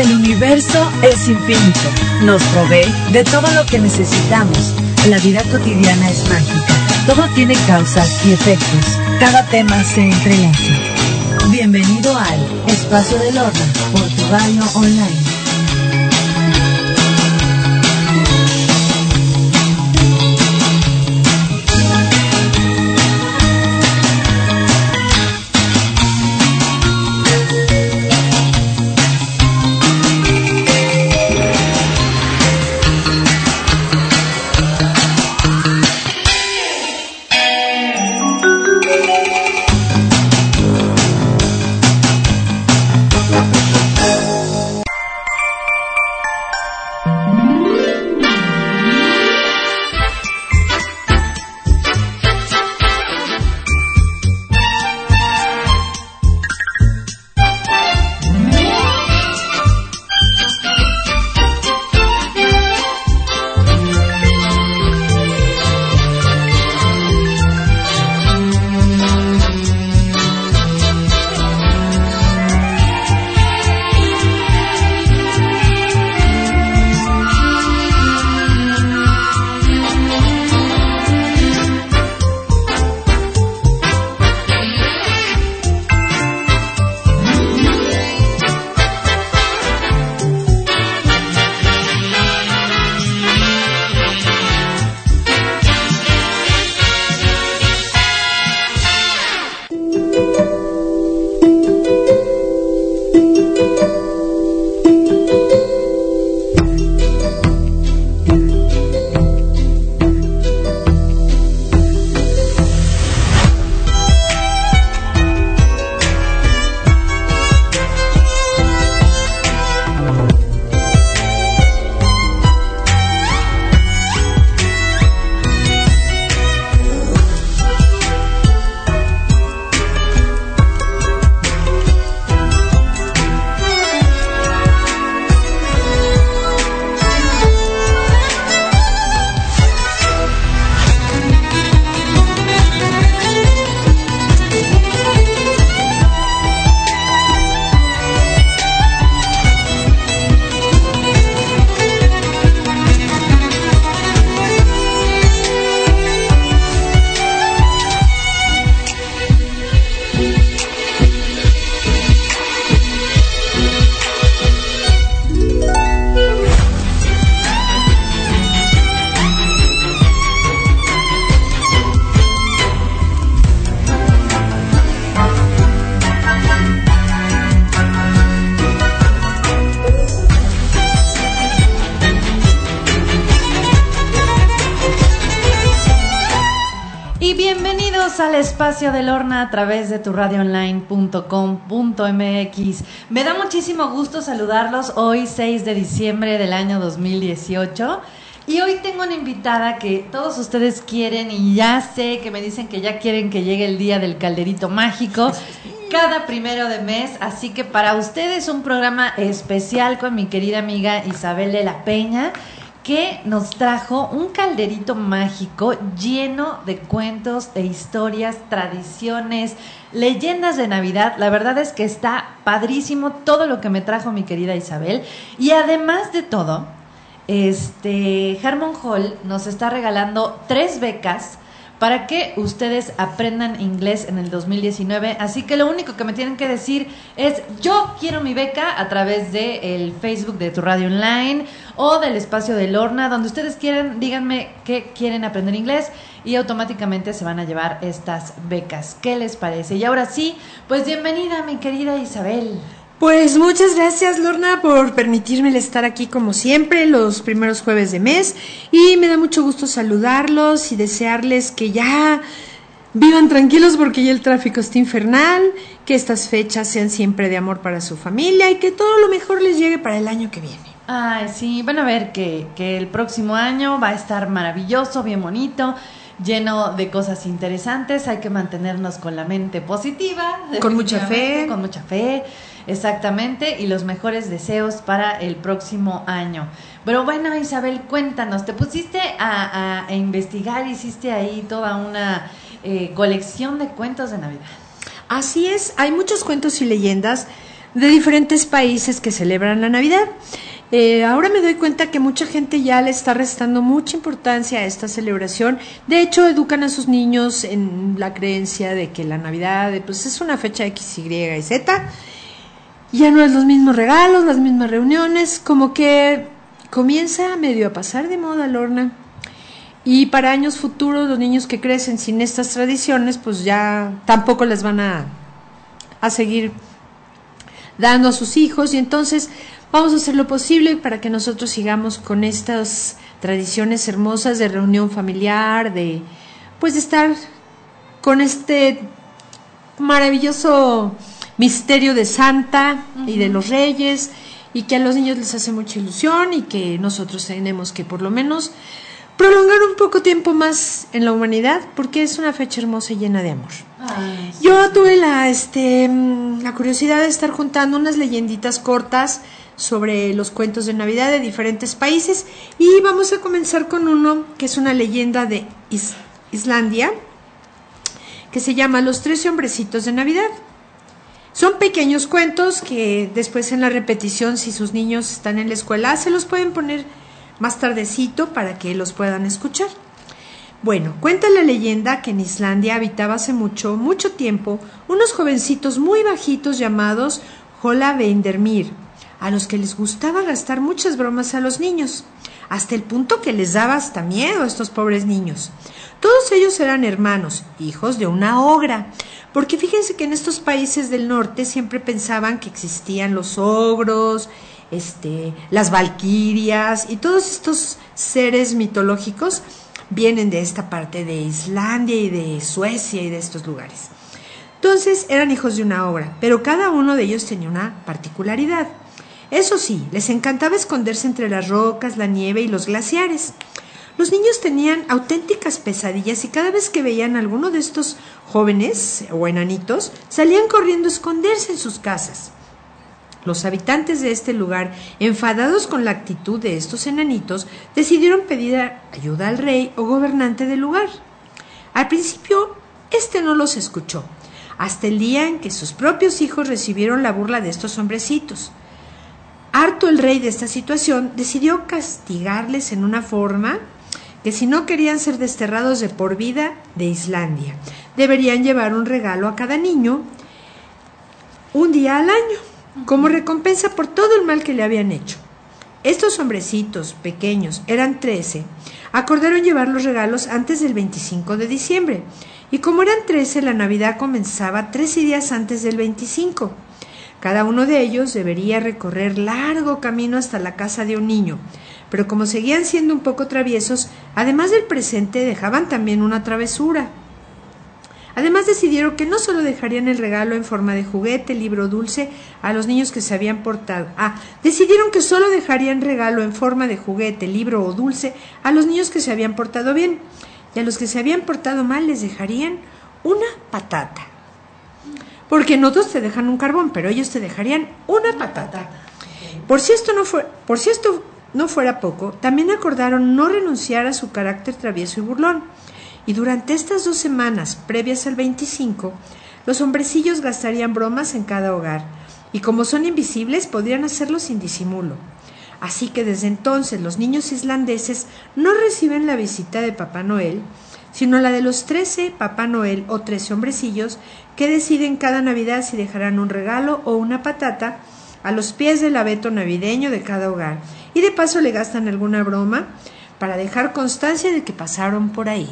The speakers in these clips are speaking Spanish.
El universo es infinito. Nos provee de todo lo que necesitamos. La vida cotidiana es mágica. Todo tiene causas y efectos. Cada tema se entrelaza. Bienvenido al Espacio del Horno por tu online. Del Horna a través de tu radioonline.com.mx. Me da muchísimo gusto saludarlos hoy 6 de diciembre del año 2018. Y hoy tengo una invitada que todos ustedes quieren y ya sé que me dicen que ya quieren que llegue el día del calderito mágico cada primero de mes. Así que para ustedes un programa especial con mi querida amiga Isabel de la Peña que nos trajo un calderito mágico lleno de cuentos, de historias, tradiciones, leyendas de Navidad. La verdad es que está padrísimo todo lo que me trajo mi querida Isabel. Y además de todo, este Harmon Hall nos está regalando tres becas para que ustedes aprendan inglés en el 2019. Así que lo único que me tienen que decir es yo quiero mi beca a través de el Facebook de tu radio online o del espacio de Lorna, donde ustedes quieran, díganme que quieren aprender inglés y automáticamente se van a llevar estas becas. ¿Qué les parece? Y ahora sí, pues bienvenida mi querida Isabel. Pues muchas gracias Lorna por permitirme estar aquí como siempre los primeros jueves de mes y me da mucho gusto saludarlos y desearles que ya vivan tranquilos porque ya el tráfico está infernal, que estas fechas sean siempre de amor para su familia y que todo lo mejor les llegue para el año que viene. Ay, sí, van a ver que, que el próximo año va a estar maravilloso, bien bonito lleno de cosas interesantes, hay que mantenernos con la mente positiva. Con mucha fe. Con mucha fe. Exactamente, y los mejores deseos para el próximo año. Pero bueno, Isabel, cuéntanos, te pusiste a, investigar, hiciste ahí toda una eh, colección de cuentos de Navidad. Así es, hay muchos cuentos y leyendas de diferentes países que celebran la Navidad. Eh, ahora me doy cuenta que mucha gente ya le está restando mucha importancia a esta celebración. De hecho, educan a sus niños en la creencia de que la Navidad pues, es una fecha X, Y y Z. Ya no es los mismos regalos, las mismas reuniones, como que comienza medio a pasar de moda, Lorna. Y para años futuros, los niños que crecen sin estas tradiciones, pues ya tampoco les van a, a seguir dando a sus hijos. Y entonces vamos a hacer lo posible para que nosotros sigamos con estas tradiciones hermosas de reunión familiar, de pues de estar con este maravilloso misterio de Santa y de los Reyes y que a los niños les hace mucha ilusión y que nosotros tenemos que por lo menos prolongar un poco tiempo más en la humanidad porque es una fecha hermosa y llena de amor. Yo tuve la, este, mm, la curiosidad de estar juntando unas leyenditas cortas sobre los cuentos de Navidad de diferentes países y vamos a comenzar con uno que es una leyenda de Islandia que se llama Los Trece Hombrecitos de Navidad. Son pequeños cuentos que después en la repetición, si sus niños están en la escuela, se los pueden poner más tardecito para que los puedan escuchar. Bueno, cuenta la leyenda que en Islandia habitaba hace mucho, mucho tiempo, unos jovencitos muy bajitos llamados Hola Vendermir, a los que les gustaba gastar muchas bromas a los niños, hasta el punto que les daba hasta miedo a estos pobres niños. Todos ellos eran hermanos, hijos de una ogra, porque fíjense que en estos países del norte siempre pensaban que existían los ogros este, las valquirias y todos estos seres mitológicos vienen de esta parte de Islandia y de Suecia y de estos lugares. Entonces eran hijos de una obra, pero cada uno de ellos tenía una particularidad. Eso sí, les encantaba esconderse entre las rocas, la nieve y los glaciares. Los niños tenían auténticas pesadillas y cada vez que veían a alguno de estos jóvenes o enanitos, salían corriendo a esconderse en sus casas. Los habitantes de este lugar, enfadados con la actitud de estos enanitos, decidieron pedir ayuda al rey o gobernante del lugar. Al principio, este no los escuchó, hasta el día en que sus propios hijos recibieron la burla de estos hombrecitos. Harto el rey de esta situación, decidió castigarles en una forma que si no querían ser desterrados de por vida de Islandia, deberían llevar un regalo a cada niño un día al año como recompensa por todo el mal que le habían hecho. Estos hombrecitos pequeños, eran trece, acordaron llevar los regalos antes del 25 de diciembre, y como eran trece, la Navidad comenzaba trece días antes del 25. Cada uno de ellos debería recorrer largo camino hasta la casa de un niño, pero como seguían siendo un poco traviesos, además del presente dejaban también una travesura. Además decidieron que no solo dejarían el regalo en forma de juguete, libro dulce a los niños que se habían portado. Ah, decidieron que solo dejarían regalo en forma de juguete, libro o dulce a los niños que se habían portado bien. Y a los que se habían portado mal les dejarían una patata. Porque en otros te dejan un carbón, pero ellos te dejarían una patata. Por si esto no fue, por si esto no fuera poco, también acordaron no renunciar a su carácter travieso y burlón y durante estas dos semanas previas al 25, los hombrecillos gastarían bromas en cada hogar, y como son invisibles podrían hacerlo sin disimulo. Así que desde entonces los niños islandeses no reciben la visita de Papá Noel, sino la de los trece Papá Noel o trece hombrecillos que deciden cada Navidad si dejarán un regalo o una patata a los pies del abeto navideño de cada hogar, y de paso le gastan alguna broma para dejar constancia de que pasaron por ahí.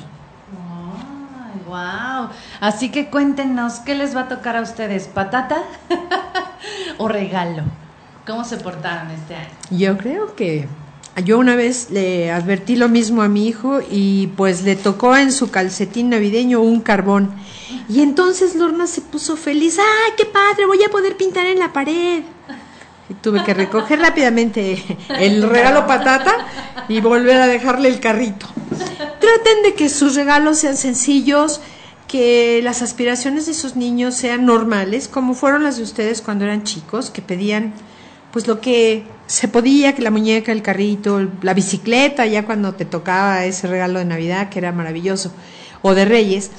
Wow. Así que cuéntenos, ¿qué les va a tocar a ustedes? ¿Patata o regalo? ¿Cómo se portaron este año? Yo creo que yo una vez le advertí lo mismo a mi hijo y pues le tocó en su calcetín navideño un carbón. Y entonces Lorna se puso feliz. ¡Ay, qué padre! Voy a poder pintar en la pared. Y tuve que recoger rápidamente el regalo patata y volver a dejarle el carrito. Traten de que sus regalos sean sencillos, que las aspiraciones de sus niños sean normales, como fueron las de ustedes cuando eran chicos, que pedían pues lo que se podía, que la muñeca, el carrito, la bicicleta, ya cuando te tocaba ese regalo de Navidad, que era maravilloso, o de Reyes.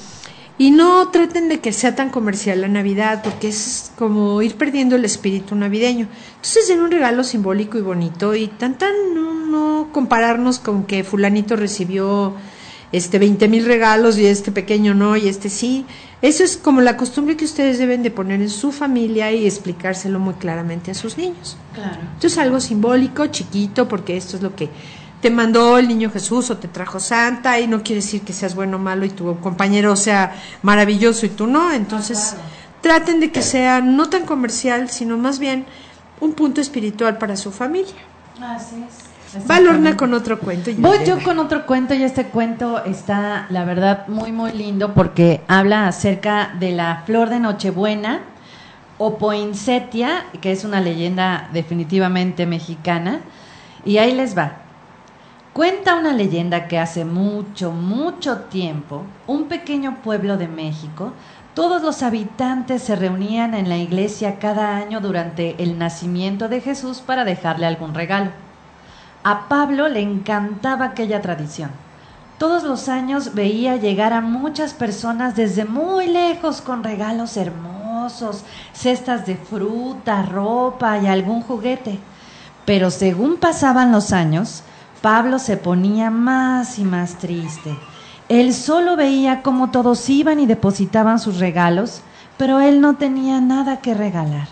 Y no traten de que sea tan comercial la Navidad, porque es como ir perdiendo el espíritu navideño. Entonces den un regalo simbólico y bonito y tan tan no, no compararnos con que fulanito recibió este 20 mil regalos y este pequeño no y este sí. Eso es como la costumbre que ustedes deben de poner en su familia y explicárselo muy claramente a sus niños. Claro. Entonces algo simbólico, chiquito, porque esto es lo que te mandó el niño Jesús o te trajo Santa y no quiere decir que seas bueno o malo y tu compañero sea maravilloso y tú no. Entonces traten de que sea no tan comercial, sino más bien un punto espiritual para su familia. Así es. Va Lorna con otro cuento. Voy yo con otro cuento y este cuento está, la verdad, muy, muy lindo porque habla acerca de la flor de Nochebuena o poinsettia, que es una leyenda definitivamente mexicana. Y ahí les va. Cuenta una leyenda que hace mucho, mucho tiempo, un pequeño pueblo de México, todos los habitantes se reunían en la iglesia cada año durante el nacimiento de Jesús para dejarle algún regalo. A Pablo le encantaba aquella tradición. Todos los años veía llegar a muchas personas desde muy lejos con regalos hermosos, cestas de fruta, ropa y algún juguete. Pero según pasaban los años, Pablo se ponía más y más triste. Él solo veía cómo todos iban y depositaban sus regalos, pero él no tenía nada que regalar.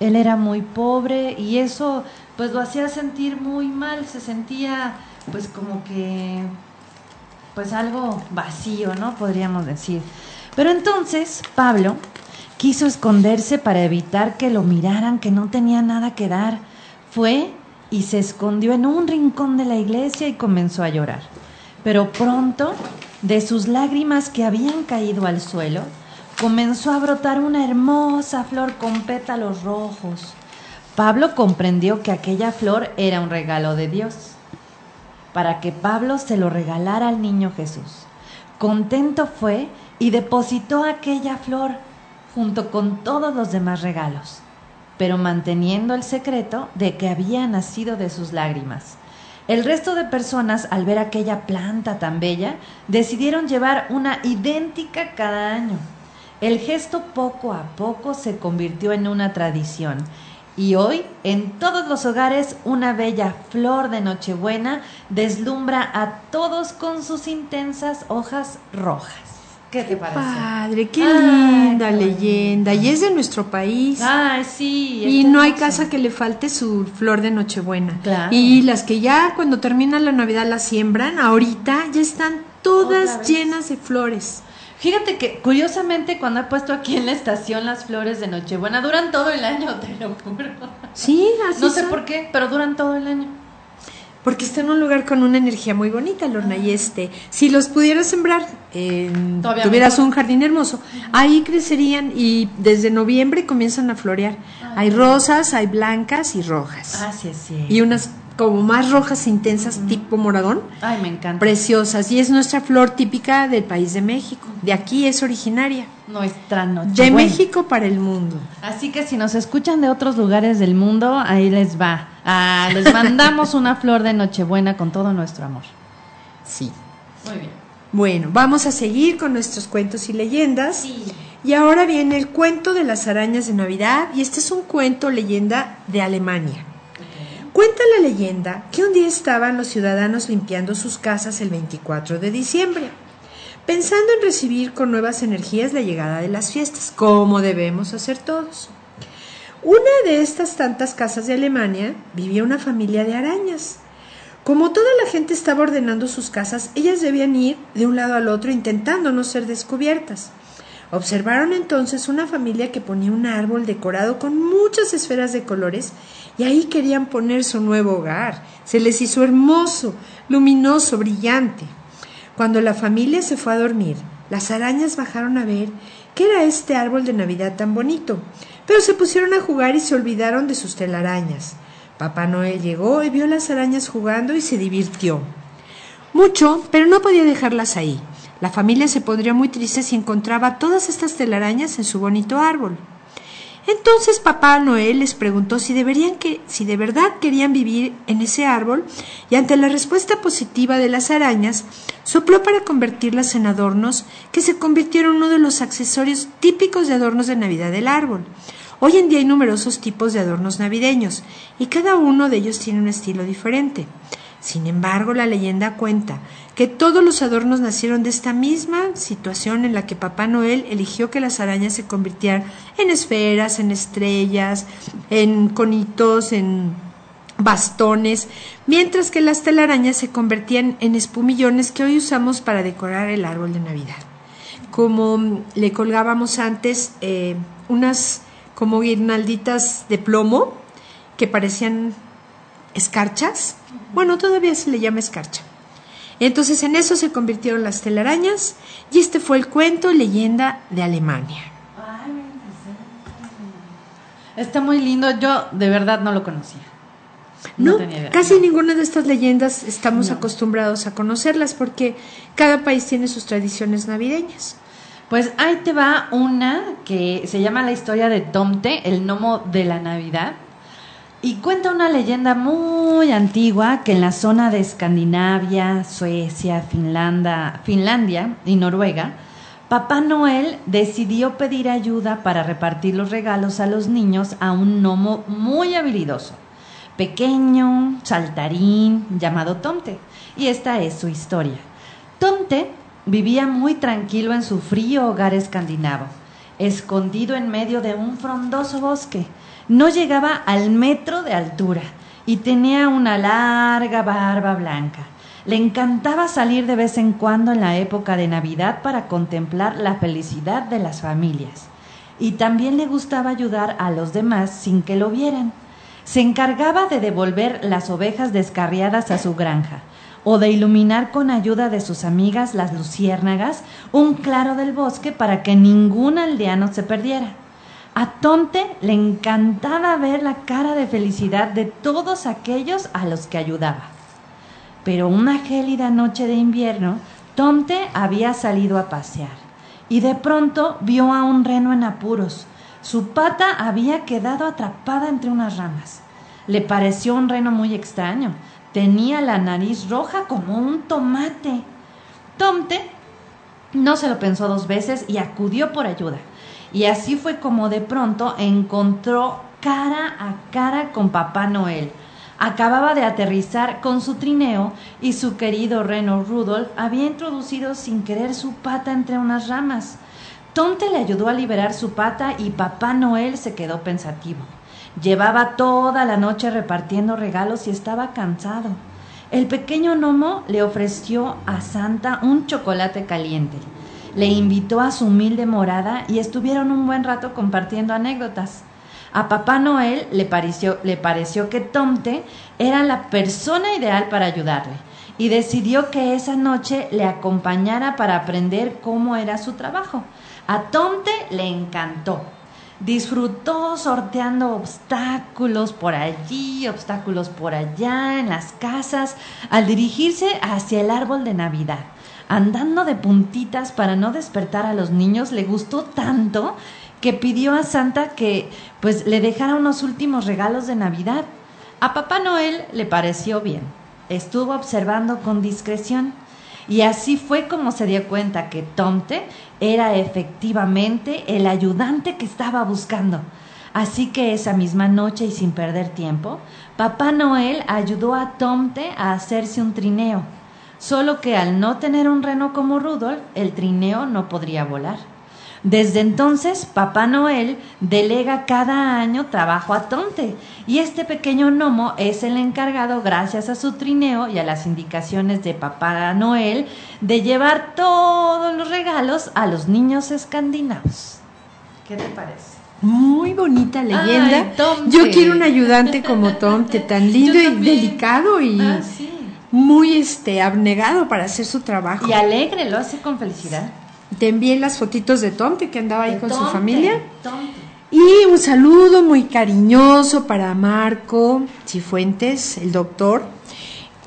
Él era muy pobre y eso pues lo hacía sentir muy mal, se sentía pues como que pues algo vacío, ¿no? Podríamos decir. Pero entonces Pablo quiso esconderse para evitar que lo miraran, que no tenía nada que dar. Fue y se escondió en un rincón de la iglesia y comenzó a llorar. Pero pronto, de sus lágrimas que habían caído al suelo, comenzó a brotar una hermosa flor con pétalos rojos. Pablo comprendió que aquella flor era un regalo de Dios, para que Pablo se lo regalara al niño Jesús. Contento fue y depositó aquella flor junto con todos los demás regalos, pero manteniendo el secreto de que había nacido de sus lágrimas. El resto de personas, al ver aquella planta tan bella, decidieron llevar una idéntica cada año. El gesto poco a poco se convirtió en una tradición y hoy, en todos los hogares, una bella flor de Nochebuena deslumbra a todos con sus intensas hojas rojas. ¿Qué te parece? Padre, qué Ay, linda qué leyenda. Y es de nuestro país. Ay, sí. y no hay casa que le falte su flor de Nochebuena. Claro. Y las que ya cuando termina la Navidad la siembran, ahorita ya están todas llenas de flores. Fíjate que curiosamente cuando he puesto aquí en la estación las flores de Nochebuena duran todo el año, te lo juro. Sí, así No sé son. por qué, pero duran todo el año. Porque está en un lugar con una energía muy bonita, Lorna. Y este, si los pudieras sembrar, Todavía tuvieras mejor. un jardín hermoso, ahí crecerían y desde noviembre comienzan a florear. Ah. Hay rosas, hay blancas y rojas. Ah, sí, sí. Y unas como más rojas intensas, tipo moradón, Ay, me encanta. preciosas. Y es nuestra flor típica del país de México. De aquí es originaria. Nuestra De Nochebuena. México para el mundo. Así que si nos escuchan de otros lugares del mundo, ahí les va. Ah, les mandamos una flor de Nochebuena con todo nuestro amor. Sí. Muy bien. Bueno, vamos a seguir con nuestros cuentos y leyendas. Y ahora viene el cuento de las arañas de Navidad y este es un cuento leyenda de Alemania. Cuenta la leyenda que un día estaban los ciudadanos limpiando sus casas el 24 de diciembre, pensando en recibir con nuevas energías la llegada de las fiestas, como debemos hacer todos. Una de estas tantas casas de Alemania vivía una familia de arañas. Como toda la gente estaba ordenando sus casas, ellas debían ir de un lado al otro intentando no ser descubiertas. Observaron entonces una familia que ponía un árbol decorado con muchas esferas de colores y ahí querían poner su nuevo hogar. Se les hizo hermoso, luminoso, brillante. Cuando la familia se fue a dormir, las arañas bajaron a ver qué era este árbol de Navidad tan bonito, pero se pusieron a jugar y se olvidaron de sus telarañas. Papá Noel llegó y vio las arañas jugando y se divirtió. Mucho, pero no podía dejarlas ahí. La familia se pondría muy triste si encontraba todas estas telarañas en su bonito árbol. Entonces Papá Noel les preguntó si deberían que, si de verdad querían vivir en ese árbol, y ante la respuesta positiva de las arañas, sopló para convertirlas en adornos que se convirtieron en uno de los accesorios típicos de adornos de Navidad del árbol. Hoy en día hay numerosos tipos de adornos navideños, y cada uno de ellos tiene un estilo diferente. Sin embargo, la leyenda cuenta que todos los adornos nacieron de esta misma situación en la que Papá Noel eligió que las arañas se convirtieran en esferas, en estrellas, en conitos, en bastones, mientras que las telarañas se convertían en espumillones que hoy usamos para decorar el árbol de Navidad. Como le colgábamos antes eh, unas como guirnalditas de plomo que parecían escarchas, bueno, todavía se le llama escarcha. Entonces en eso se convirtieron las telarañas y este fue el cuento leyenda de Alemania. Está muy lindo, yo de verdad no lo conocía. No, casi ninguna de estas leyendas estamos acostumbrados a conocerlas porque cada país tiene sus tradiciones navideñas. Pues ahí te va una que se llama La historia de Tomte, el gnomo de la Navidad. Y cuenta una leyenda muy antigua que en la zona de Escandinavia, Suecia, Finlandia, Finlandia y Noruega, Papá Noel decidió pedir ayuda para repartir los regalos a los niños a un gnomo muy habilidoso, pequeño, saltarín, llamado Tomte. Y esta es su historia. Tomte vivía muy tranquilo en su frío hogar escandinavo, escondido en medio de un frondoso bosque no llegaba al metro de altura y tenía una larga barba blanca. Le encantaba salir de vez en cuando en la época de Navidad para contemplar la felicidad de las familias. Y también le gustaba ayudar a los demás sin que lo vieran. Se encargaba de devolver las ovejas descarriadas a su granja o de iluminar con ayuda de sus amigas las luciérnagas un claro del bosque para que ningún aldeano se perdiera. A Tomte le encantaba ver la cara de felicidad de todos aquellos a los que ayudaba. Pero una gélida noche de invierno, Tomte había salido a pasear y de pronto vio a un reno en apuros. Su pata había quedado atrapada entre unas ramas. Le pareció un reno muy extraño. Tenía la nariz roja como un tomate. Tomte no se lo pensó dos veces y acudió por ayuda. Y así fue como de pronto encontró cara a cara con Papá Noel. Acababa de aterrizar con su trineo y su querido reno Rudolf había introducido sin querer su pata entre unas ramas. Tonte le ayudó a liberar su pata y Papá Noel se quedó pensativo. Llevaba toda la noche repartiendo regalos y estaba cansado. El pequeño gnomo le ofreció a Santa un chocolate caliente le invitó a su humilde morada y estuvieron un buen rato compartiendo anécdotas. A Papá Noel le pareció, le pareció que Tomte era la persona ideal para ayudarle y decidió que esa noche le acompañara para aprender cómo era su trabajo. A Tomte le encantó. Disfrutó sorteando obstáculos por allí, obstáculos por allá, en las casas, al dirigirse hacia el árbol de Navidad andando de puntitas para no despertar a los niños, le gustó tanto que pidió a Santa que pues le dejara unos últimos regalos de Navidad. A Papá Noel le pareció bien. Estuvo observando con discreción y así fue como se dio cuenta que Tomte era efectivamente el ayudante que estaba buscando. Así que esa misma noche y sin perder tiempo, Papá Noel ayudó a Tomte a hacerse un trineo solo que al no tener un reno como Rudolf, el trineo no podría volar. Desde entonces, Papá Noel delega cada año trabajo a Tonte, y este pequeño gnomo es el encargado, gracias a su trineo y a las indicaciones de Papá Noel, de llevar todos los regalos a los niños escandinavos. ¿Qué te parece? Muy bonita leyenda. Yo quiero un ayudante como Tomte, tan lindo y delicado y ah, muy este abnegado para hacer su trabajo. Y alegre, lo hace con felicidad. Te envié las fotitos de Tomte que andaba ahí con su familia. Y un saludo muy cariñoso para Marco Cifuentes, el doctor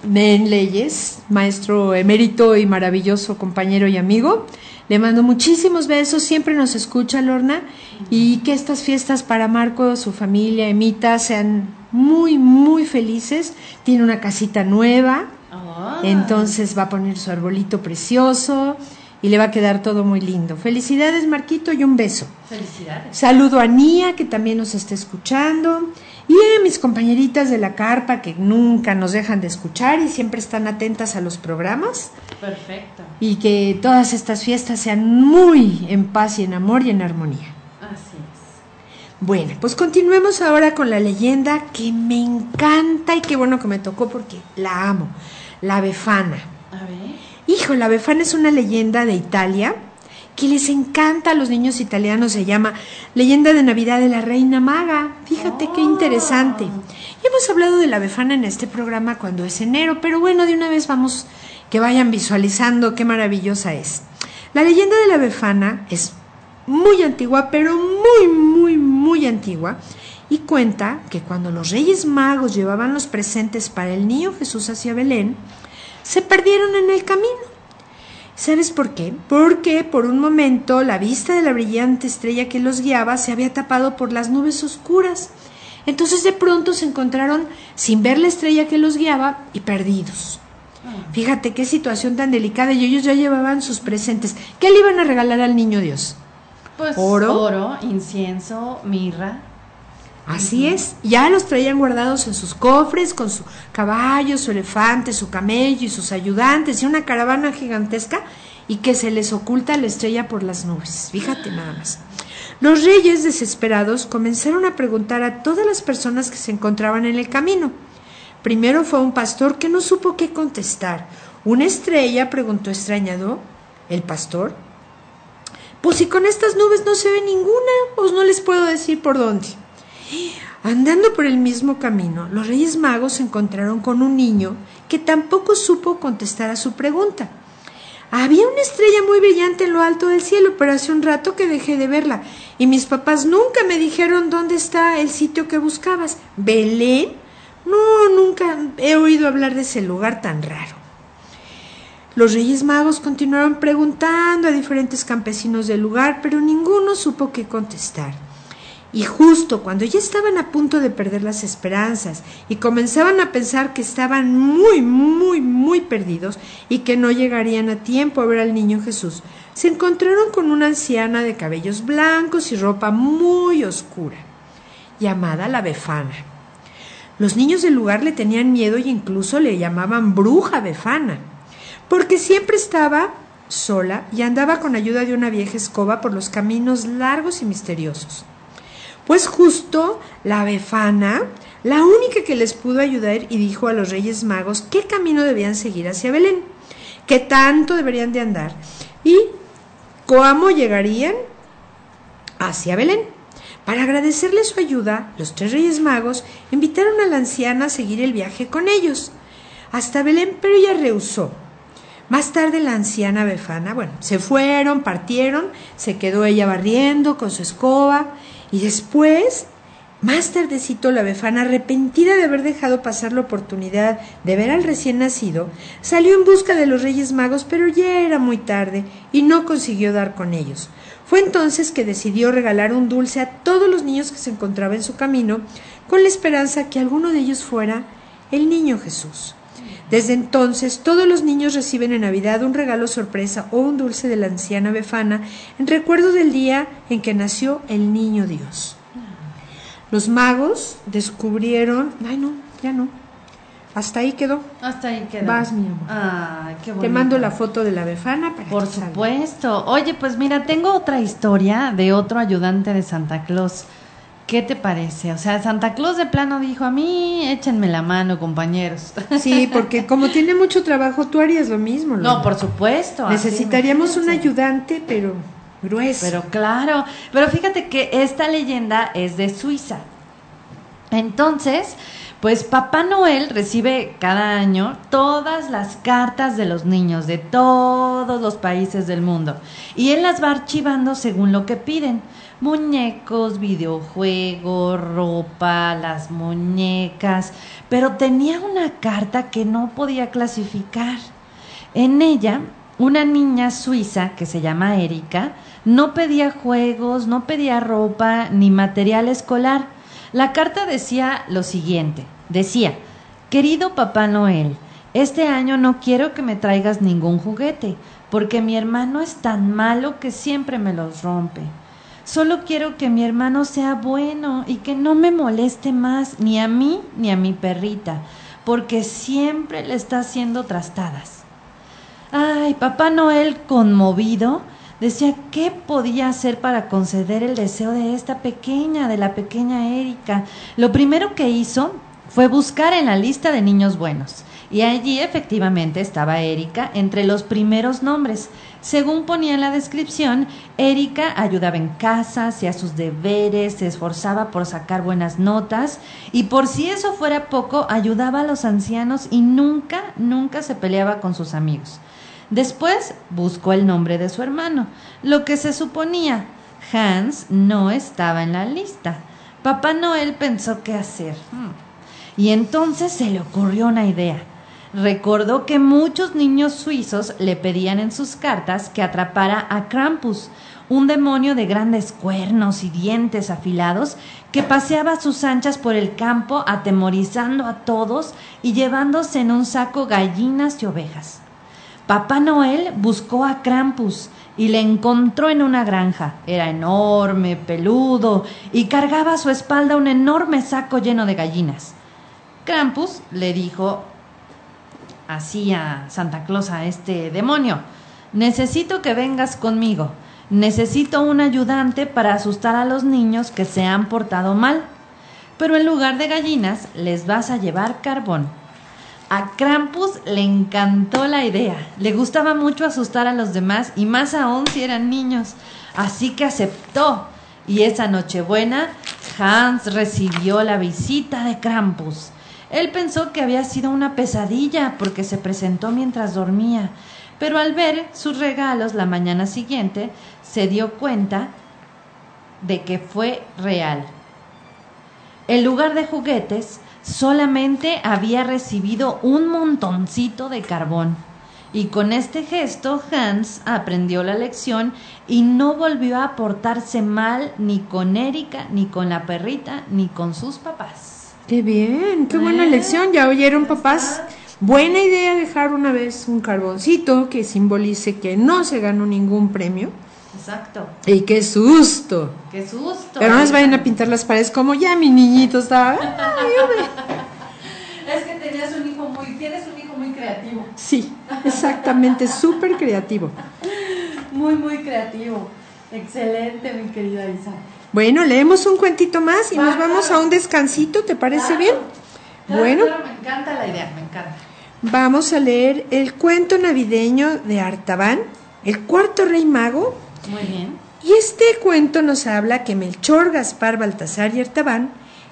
en leyes, maestro emérito y maravilloso compañero y amigo. Le mando muchísimos besos, siempre nos escucha Lorna y que estas fiestas para Marco, su familia, Emita sean muy, muy felices. Tiene una casita nueva, Ah. entonces va a poner su arbolito precioso y le va a quedar todo muy lindo. Felicidades Marquito y un beso. Felicidades. Saludo a Nia, que también nos está escuchando, y a mis compañeritas de la carpa, que nunca nos dejan de escuchar y siempre están atentas a los programas, Perfecto. y que todas estas fiestas sean muy en paz y en amor y en armonía. Bueno, pues continuemos ahora con la leyenda que me encanta y qué bueno que me tocó porque la amo, la Befana. A ver. Hijo, la Befana es una leyenda de Italia que les encanta a los niños italianos. Se llama Leyenda de Navidad de la Reina Maga. Fíjate qué interesante. Y hemos hablado de la Befana en este programa cuando es enero, pero bueno, de una vez vamos que vayan visualizando qué maravillosa es. La leyenda de la Befana es muy antigua, pero muy, muy, muy antigua. Y cuenta que cuando los Reyes Magos llevaban los presentes para el niño Jesús hacia Belén, se perdieron en el camino. ¿Sabes por qué? Porque por un momento la vista de la brillante estrella que los guiaba se había tapado por las nubes oscuras. Entonces de pronto se encontraron sin ver la estrella que los guiaba y perdidos. Fíjate qué situación tan delicada y ellos ya llevaban sus presentes. ¿Qué le iban a regalar al niño Dios? Pues Oro. oro, incienso, mirra. Así es, ya los traían guardados en sus cofres con su caballo, su elefante, su camello y sus ayudantes y una caravana gigantesca y que se les oculta la estrella por las nubes. Fíjate nada más. Los reyes desesperados comenzaron a preguntar a todas las personas que se encontraban en el camino. Primero fue un pastor que no supo qué contestar. Una estrella preguntó extrañado. ¿El pastor? Pues si con estas nubes no se ve ninguna, pues no les puedo decir por dónde. Andando por el mismo camino, los Reyes Magos se encontraron con un niño que tampoco supo contestar a su pregunta. Había una estrella muy brillante en lo alto del cielo, pero hace un rato que dejé de verla, y mis papás nunca me dijeron dónde está el sitio que buscabas. ¿Belén? No, nunca he oído hablar de ese lugar tan raro. Los Reyes Magos continuaron preguntando a diferentes campesinos del lugar, pero ninguno supo qué contestar. Y justo cuando ya estaban a punto de perder las esperanzas y comenzaban a pensar que estaban muy, muy, muy perdidos y que no llegarían a tiempo a ver al niño Jesús, se encontraron con una anciana de cabellos blancos y ropa muy oscura, llamada la Befana. Los niños del lugar le tenían miedo y incluso le llamaban bruja Befana, porque siempre estaba sola y andaba con ayuda de una vieja escoba por los caminos largos y misteriosos. Pues justo la Befana, la única que les pudo ayudar y dijo a los Reyes Magos qué camino debían seguir hacia Belén, qué tanto deberían de andar y cómo llegarían hacia Belén. Para agradecerle su ayuda, los tres Reyes Magos invitaron a la anciana a seguir el viaje con ellos hasta Belén, pero ella rehusó. Más tarde la anciana Befana, bueno, se fueron, partieron, se quedó ella barriendo con su escoba y después, más tardecito, la Befana, arrepentida de haber dejado pasar la oportunidad de ver al recién nacido, salió en busca de los Reyes Magos, pero ya era muy tarde y no consiguió dar con ellos. Fue entonces que decidió regalar un dulce a todos los niños que se encontraban en su camino, con la esperanza que alguno de ellos fuera el niño Jesús. Desde entonces, todos los niños reciben en Navidad un regalo sorpresa o un dulce de la anciana Befana en recuerdo del día en que nació el niño Dios. Los magos descubrieron. Ay, no, ya no. Hasta ahí quedó. Hasta ahí quedó. Vas, mi amor. Ay, qué bonito. Te mando la foto de la Befana para Por que salga. supuesto. Oye, pues mira, tengo otra historia de otro ayudante de Santa Claus. ¿Qué te parece? O sea, Santa Claus de plano dijo a mí, échenme la mano, compañeros. Sí, porque como tiene mucho trabajo, tú harías lo mismo. No, por supuesto. Necesitaríamos un ayudante, pero grueso. Pero claro, pero fíjate que esta leyenda es de Suiza. Entonces, pues Papá Noel recibe cada año todas las cartas de los niños de todos los países del mundo y él las va archivando según lo que piden. Muñecos, videojuegos, ropa, las muñecas, pero tenía una carta que no podía clasificar. En ella una niña suiza que se llama Erika no pedía juegos, no pedía ropa ni material escolar. La carta decía lo siguiente, decía, querido Papá Noel, este año no quiero que me traigas ningún juguete, porque mi hermano es tan malo que siempre me los rompe. Solo quiero que mi hermano sea bueno y que no me moleste más ni a mí ni a mi perrita, porque siempre le está haciendo trastadas. Ay, Papá Noel, conmovido, decía qué podía hacer para conceder el deseo de esta pequeña, de la pequeña Erika. Lo primero que hizo fue buscar en la lista de niños buenos. Y allí efectivamente estaba Erika entre los primeros nombres. Según ponía en la descripción, Erika ayudaba en casa, hacía sus deberes, se esforzaba por sacar buenas notas y por si eso fuera poco, ayudaba a los ancianos y nunca, nunca se peleaba con sus amigos. Después buscó el nombre de su hermano, lo que se suponía. Hans no estaba en la lista. Papá Noel pensó qué hacer. Hmm. Y entonces se le ocurrió una idea recordó que muchos niños suizos le pedían en sus cartas que atrapara a Krampus, un demonio de grandes cuernos y dientes afilados que paseaba sus anchas por el campo atemorizando a todos y llevándose en un saco gallinas y ovejas. Papá Noel buscó a Krampus y le encontró en una granja. Era enorme, peludo y cargaba a su espalda un enorme saco lleno de gallinas. Krampus le dijo así Santa Claus, a este demonio. Necesito que vengas conmigo. Necesito un ayudante para asustar a los niños que se han portado mal. Pero en lugar de gallinas, les vas a llevar carbón. A Krampus le encantó la idea. Le gustaba mucho asustar a los demás y más aún si eran niños. Así que aceptó. Y esa Nochebuena, Hans recibió la visita de Krampus. Él pensó que había sido una pesadilla porque se presentó mientras dormía, pero al ver sus regalos la mañana siguiente se dio cuenta de que fue real. En lugar de juguetes, solamente había recibido un montoncito de carbón. Y con este gesto Hans aprendió la lección y no volvió a portarse mal ni con Erika, ni con la perrita, ni con sus papás. Qué bien, qué buena lección. Ya oyeron, papás. Buena idea dejar una vez un carboncito que simbolice que no se ganó ningún premio. Exacto. Y qué susto. Qué susto. Pero no les vayan a pintar las paredes como ya mi niñito estaba. es que tenías un hijo muy, tienes un hijo muy creativo. Sí, exactamente, súper creativo. Muy, muy creativo. Excelente, mi querida Isa. Bueno, leemos un cuentito más y nos vamos a un descansito, ¿te parece bien? bueno. me encanta la idea, me encanta. Vamos a leer el cuento navideño de Artaban, el cuarto rey mago. Muy bien. Y este cuento nos habla que Melchor, Gaspar, Baltasar y Artaban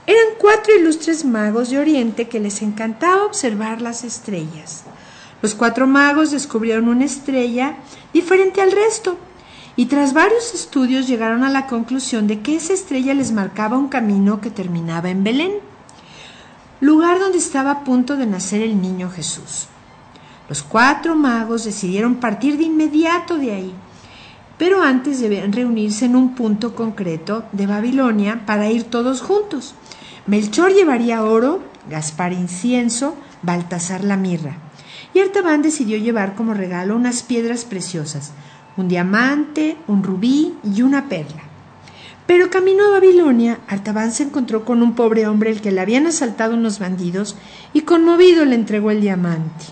eran cuatro ilustres magos de Oriente que les encantaba observar las estrellas. Los cuatro magos descubrieron una estrella diferente al resto y tras varios estudios llegaron a la conclusión de que esa estrella les marcaba un camino que terminaba en Belén, lugar donde estaba a punto de nacer el niño Jesús. Los cuatro magos decidieron partir de inmediato de ahí, pero antes debían reunirse en un punto concreto de Babilonia para ir todos juntos. Melchor llevaría oro, Gaspar incienso, Baltasar la mirra, y Artaban decidió llevar como regalo unas piedras preciosas, un diamante, un rubí y una perla. Pero camino a Babilonia, Artaban se encontró con un pobre hombre al que le habían asaltado unos bandidos y conmovido le entregó el diamante.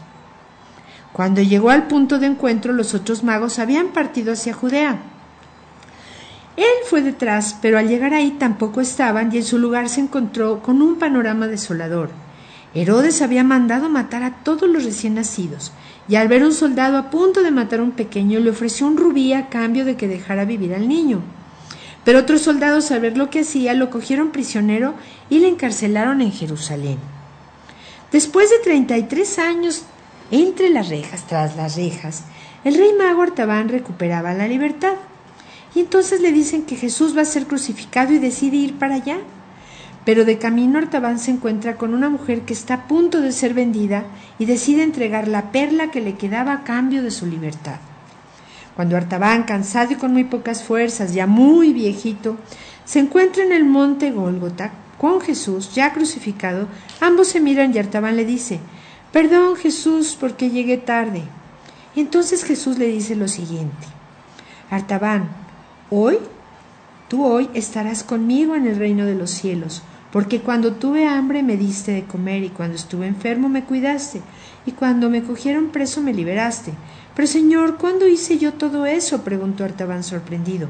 Cuando llegó al punto de encuentro, los otros magos habían partido hacia Judea. Él fue detrás, pero al llegar ahí tampoco estaban y en su lugar se encontró con un panorama desolador. Herodes había mandado matar a todos los recién nacidos, y al ver un soldado a punto de matar a un pequeño le ofreció un rubí a cambio de que dejara vivir al niño. Pero otros soldados al ver lo que hacía lo cogieron prisionero y le encarcelaron en Jerusalén. Después de treinta y tres años entre las rejas, tras las rejas, el rey mago Artaban recuperaba la libertad. Y entonces le dicen que Jesús va a ser crucificado y decide ir para allá. Pero de camino Artaban se encuentra con una mujer que está a punto de ser vendida y decide entregar la perla que le quedaba a cambio de su libertad. Cuando Artaban, cansado y con muy pocas fuerzas, ya muy viejito, se encuentra en el monte Gólgota con Jesús ya crucificado, ambos se miran y Artaban le dice, Perdón Jesús porque llegué tarde. entonces Jesús le dice lo siguiente, Artaban, hoy, tú hoy estarás conmigo en el reino de los cielos, porque cuando tuve hambre me diste de comer y cuando estuve enfermo me cuidaste y cuando me cogieron preso me liberaste. Pero Señor, ¿cuándo hice yo todo eso? preguntó Artaban sorprendido.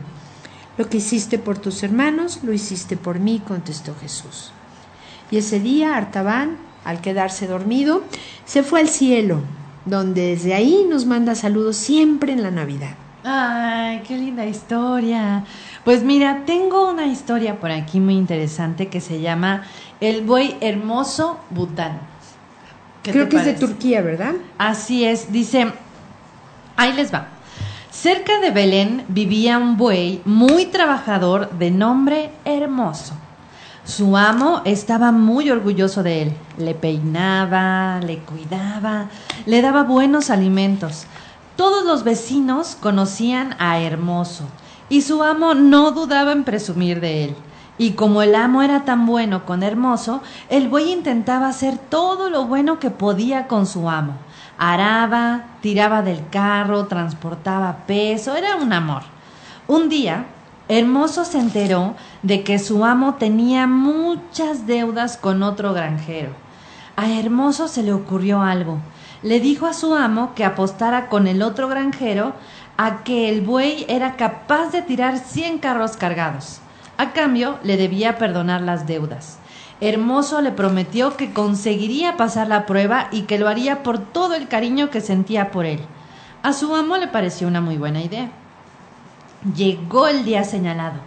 Lo que hiciste por tus hermanos, lo hiciste por mí, contestó Jesús. Y ese día Artaban, al quedarse dormido, se fue al cielo, donde desde ahí nos manda saludos siempre en la Navidad. Ay, qué linda historia. Pues mira, tengo una historia por aquí muy interesante que se llama El buey hermoso Bután. Creo que es de Turquía, ¿verdad? Así es, dice, ahí les va. Cerca de Belén vivía un buey muy trabajador de nombre Hermoso. Su amo estaba muy orgulloso de él. Le peinaba, le cuidaba, le daba buenos alimentos. Todos los vecinos conocían a Hermoso y su amo no dudaba en presumir de él. Y como el amo era tan bueno con Hermoso, el buey intentaba hacer todo lo bueno que podía con su amo araba, tiraba del carro, transportaba peso, era un amor. Un día, Hermoso se enteró de que su amo tenía muchas deudas con otro granjero. A Hermoso se le ocurrió algo. Le dijo a su amo que apostara con el otro granjero a que el buey era capaz de tirar cien carros cargados. A cambio, le debía perdonar las deudas. Hermoso le prometió que conseguiría pasar la prueba y que lo haría por todo el cariño que sentía por él. A su amo le pareció una muy buena idea. Llegó el día señalado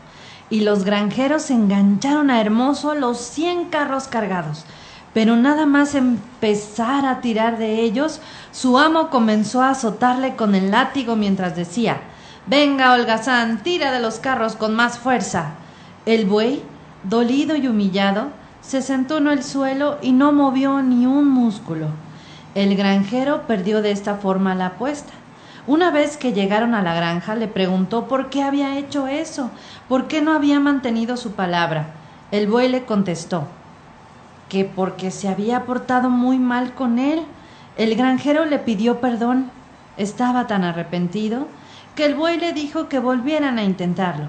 y los granjeros engancharon a Hermoso los cien carros cargados. Pero nada más empezar a tirar de ellos, su amo comenzó a azotarle con el látigo mientras decía Venga, holgazán, tira de los carros con más fuerza. El buey, dolido y humillado, se sentó en el suelo y no movió ni un músculo. El granjero perdió de esta forma la apuesta. Una vez que llegaron a la granja, le preguntó por qué había hecho eso, por qué no había mantenido su palabra. El buey le contestó que porque se había portado muy mal con él. El granjero le pidió perdón. Estaba tan arrepentido que el buey le dijo que volvieran a intentarlo.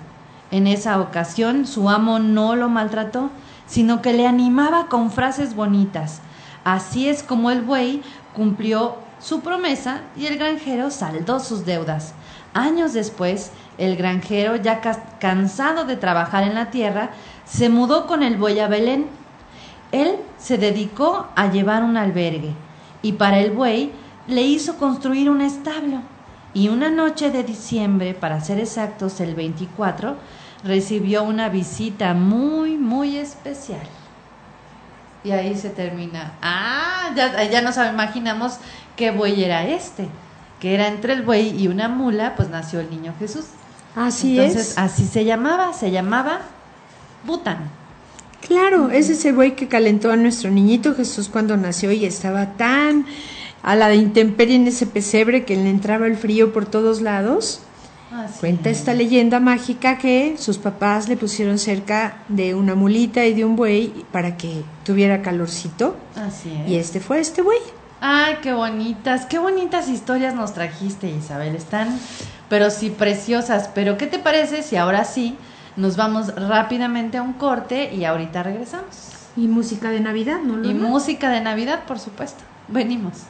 En esa ocasión su amo no lo maltrató, sino que le animaba con frases bonitas. Así es como el buey cumplió su promesa y el granjero saldó sus deudas. Años después, el granjero, ya cansado de trabajar en la tierra, se mudó con el buey a Belén. Él se dedicó a llevar un albergue y para el buey le hizo construir un establo. Y una noche de diciembre, para ser exactos el 24, recibió una visita muy, muy especial. Y ahí se termina. Ah, ya, ya nos imaginamos qué buey era este. Que era entre el buey y una mula, pues nació el niño Jesús. Así Entonces, así se llamaba, se llamaba Bután. Claro, ese es el buey que calentó a nuestro niñito Jesús cuando nació y estaba tan a la de intemperie en ese pesebre que le entraba el frío por todos lados. Cuenta esta leyenda mágica que sus papás le pusieron cerca de una mulita y de un buey para que tuviera calorcito. Así Y este fue este buey. Ay, qué bonitas, qué bonitas historias nos trajiste, Isabel. Están, pero sí preciosas. Pero ¿qué te parece si ahora sí nos vamos rápidamente a un corte y ahorita regresamos? Y música de Navidad, ¿no? Y música de Navidad, por supuesto. Venimos.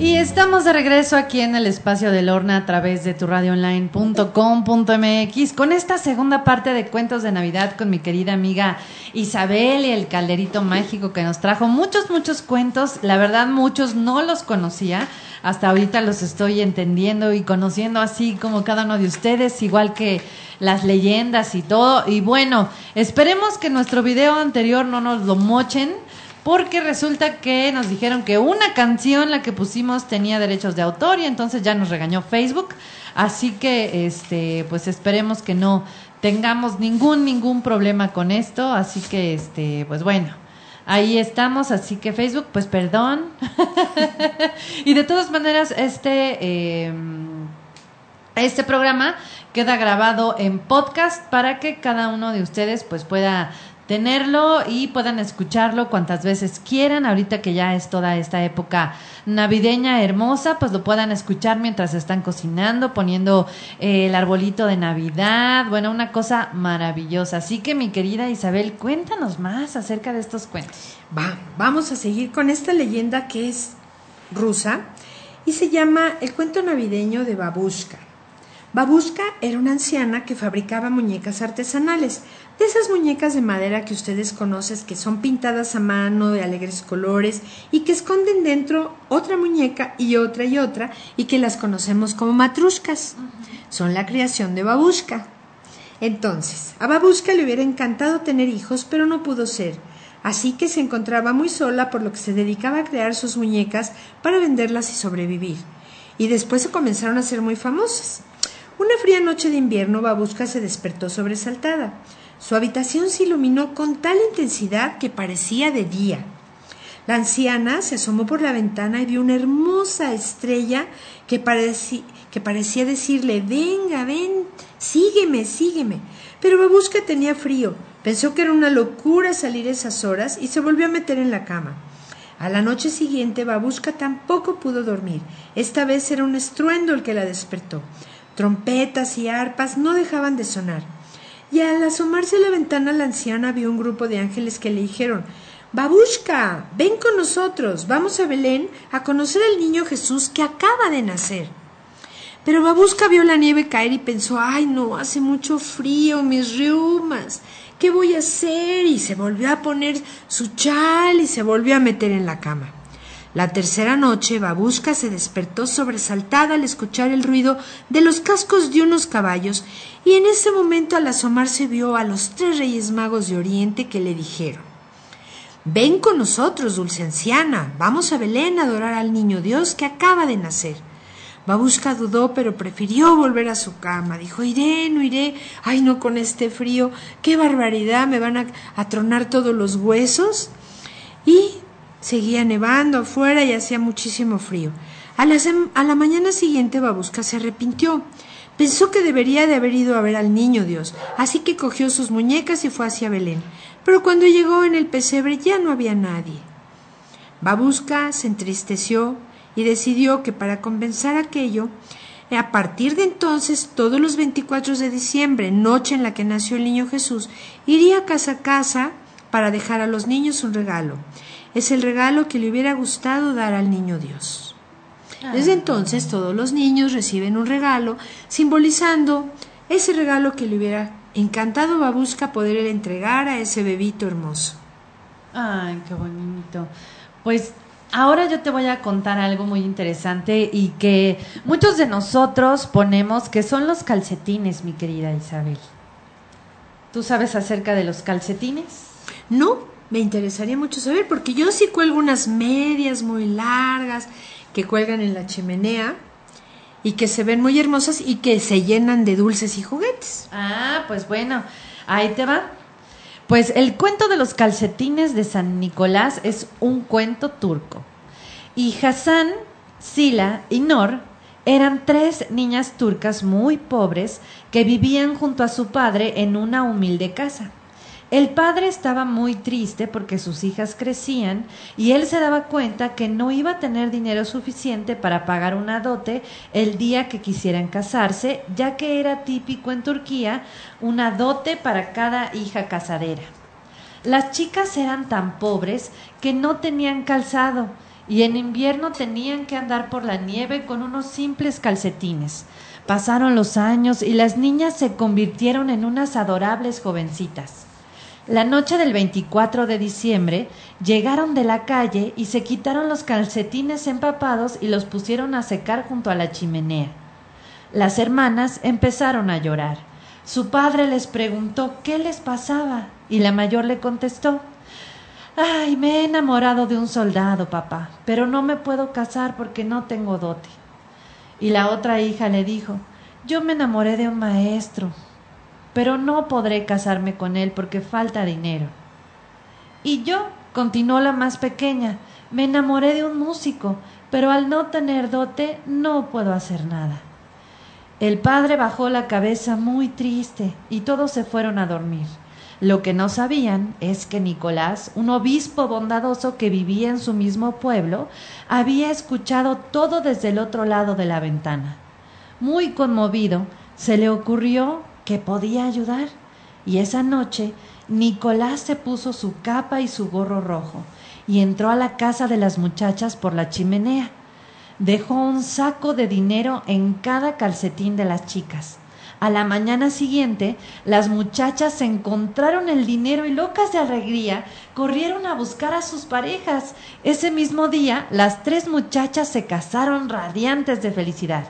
Y estamos de regreso aquí en el espacio de Lorna a través de tu radioonline.com.mx con esta segunda parte de Cuentos de Navidad con mi querida amiga Isabel y el calderito mágico que nos trajo muchos, muchos cuentos. La verdad, muchos no los conocía. Hasta ahorita los estoy entendiendo y conociendo así como cada uno de ustedes, igual que las leyendas y todo. Y bueno, esperemos que nuestro video anterior no nos lo mochen porque resulta que nos dijeron que una canción la que pusimos tenía derechos de autor y entonces ya nos regañó Facebook. Así que este pues esperemos que no tengamos ningún ningún problema con esto, así que este pues bueno, Ahí estamos, así que Facebook, pues perdón. y de todas maneras, este, eh, este programa queda grabado en podcast para que cada uno de ustedes pues pueda tenerlo y puedan escucharlo cuantas veces quieran. Ahorita que ya es toda esta época navideña hermosa, pues lo puedan escuchar mientras están cocinando, poniendo eh, el arbolito de Navidad. Bueno, una cosa maravillosa. Así que mi querida Isabel, cuéntanos más acerca de estos cuentos. Va, vamos a seguir con esta leyenda que es rusa y se llama El cuento navideño de Babushka. Babushka era una anciana que fabricaba muñecas artesanales, de esas muñecas de madera que ustedes conocen que son pintadas a mano de alegres colores y que esconden dentro otra muñeca y otra y otra y que las conocemos como matrushkas. Son la creación de Babushka. Entonces, a Babushka le hubiera encantado tener hijos, pero no pudo ser. Así que se encontraba muy sola, por lo que se dedicaba a crear sus muñecas para venderlas y sobrevivir. Y después se comenzaron a ser muy famosas. Una fría noche de invierno, Babushka se despertó sobresaltada. Su habitación se iluminó con tal intensidad que parecía de día. La anciana se asomó por la ventana y vio una hermosa estrella que, parecía decirle Venga, ven, sígueme, sígueme. Pero Babushka tenía frío, pensó que era una locura salir esas horas y se volvió a meter en la cama. A la noche siguiente Babushka tampoco pudo dormir. Esta vez era un estruendo el que la despertó. Trompetas y arpas no dejaban de sonar. Y al asomarse a la ventana la anciana vio un grupo de ángeles que le dijeron Babushka, ven con nosotros, vamos a Belén a conocer al niño Jesús que acaba de nacer. Pero Babushka vio la nieve caer y pensó, ay no, hace mucho frío, mis riumas, ¿qué voy a hacer? Y se volvió a poner su chal y se volvió a meter en la cama. La tercera noche, Babushka se despertó sobresaltada al escuchar el ruido de los cascos de unos caballos, y en ese momento al asomarse vio a los tres reyes magos de Oriente que le dijeron Ven con nosotros, dulce anciana, vamos a Belén a adorar al niño Dios que acaba de nacer. Babushka dudó, pero prefirió volver a su cama. Dijo, iré, no iré. Ay, no con este frío. Qué barbaridad, me van a, a tronar todos los huesos. Y Seguía nevando afuera y hacía muchísimo frío. A la, mañana siguiente Babushka se arrepintió. Pensó que debería de haber ido a ver al niño Dios, así que cogió sus muñecas y fue hacia Belén. Pero cuando llegó en el pesebre ya no había nadie. Babushka se entristeció y decidió que para compensar aquello, a partir de entonces, todos los 24 de diciembre, noche en la que nació el niño Jesús, iría casa a casa para dejar a los niños un regalo es el regalo que le hubiera gustado dar al niño Dios. Ah. Desde entonces todos los niños reciben un regalo simbolizando ese regalo que le hubiera encantado a Babushka poder entregar a ese bebito hermoso. Ay, qué bonito. Pues ahora yo te voy a contar algo muy interesante y que muchos de nosotros ponemos que son los calcetines, mi querida Isabel. ¿Tú sabes acerca de los calcetines? No, me interesaría mucho saber, porque yo sí cuelgo unas medias muy largas que cuelgan en la chimenea y que se ven muy hermosas y que se llenan de dulces y juguetes. Ah, pues bueno, ahí te va. Pues el cuento de los calcetines de San Nicolás es un cuento turco. Y Hassan, Sila y Nor eran tres niñas turcas muy pobres que vivían junto a su padre en una humilde casa. El padre estaba muy triste porque sus hijas crecían y él se daba cuenta que no iba a tener dinero suficiente para pagar una dote el día que quisieran casarse, ya que era típico en Turquía una dote para cada hija casadera. Las chicas eran tan pobres que no tenían calzado y en invierno tenían que andar por la nieve con unos simples calcetines. Pasaron los años y las niñas se convirtieron en unas adorables jovencitas. La noche del 24 de diciembre llegaron de la calle y se quitaron los calcetines empapados y los pusieron a secar junto a la chimenea. Las hermanas empezaron a llorar. Su padre les preguntó qué les pasaba y la mayor le contestó Ay, me he enamorado de un soldado, papá, pero no me puedo casar porque no tengo dote. Y la otra hija le dijo, yo me enamoré de un maestro, pero no podré casarme con él porque falta dinero. Y yo, continuó la más pequeña, me enamoré de un músico, pero al no tener dote no puedo hacer nada. El padre bajó la cabeza muy triste y todos se fueron a dormir. Lo que no sabían es que Nicolás, un obispo bondadoso que vivía en su mismo pueblo, había escuchado todo desde el otro lado de la ventana. Muy conmovido, se le ocurrió que podía ayudar, y esa noche Nicolás se puso su capa y su gorro rojo, y entró a la casa de las muchachas por la chimenea. Dejó un saco de dinero en cada calcetín de las chicas a la mañana siguiente, las muchachas encontraron el dinero y locas de alegría corrieron a buscar a sus parejas. Ese mismo día, las tres muchachas se casaron radiantes de felicidad.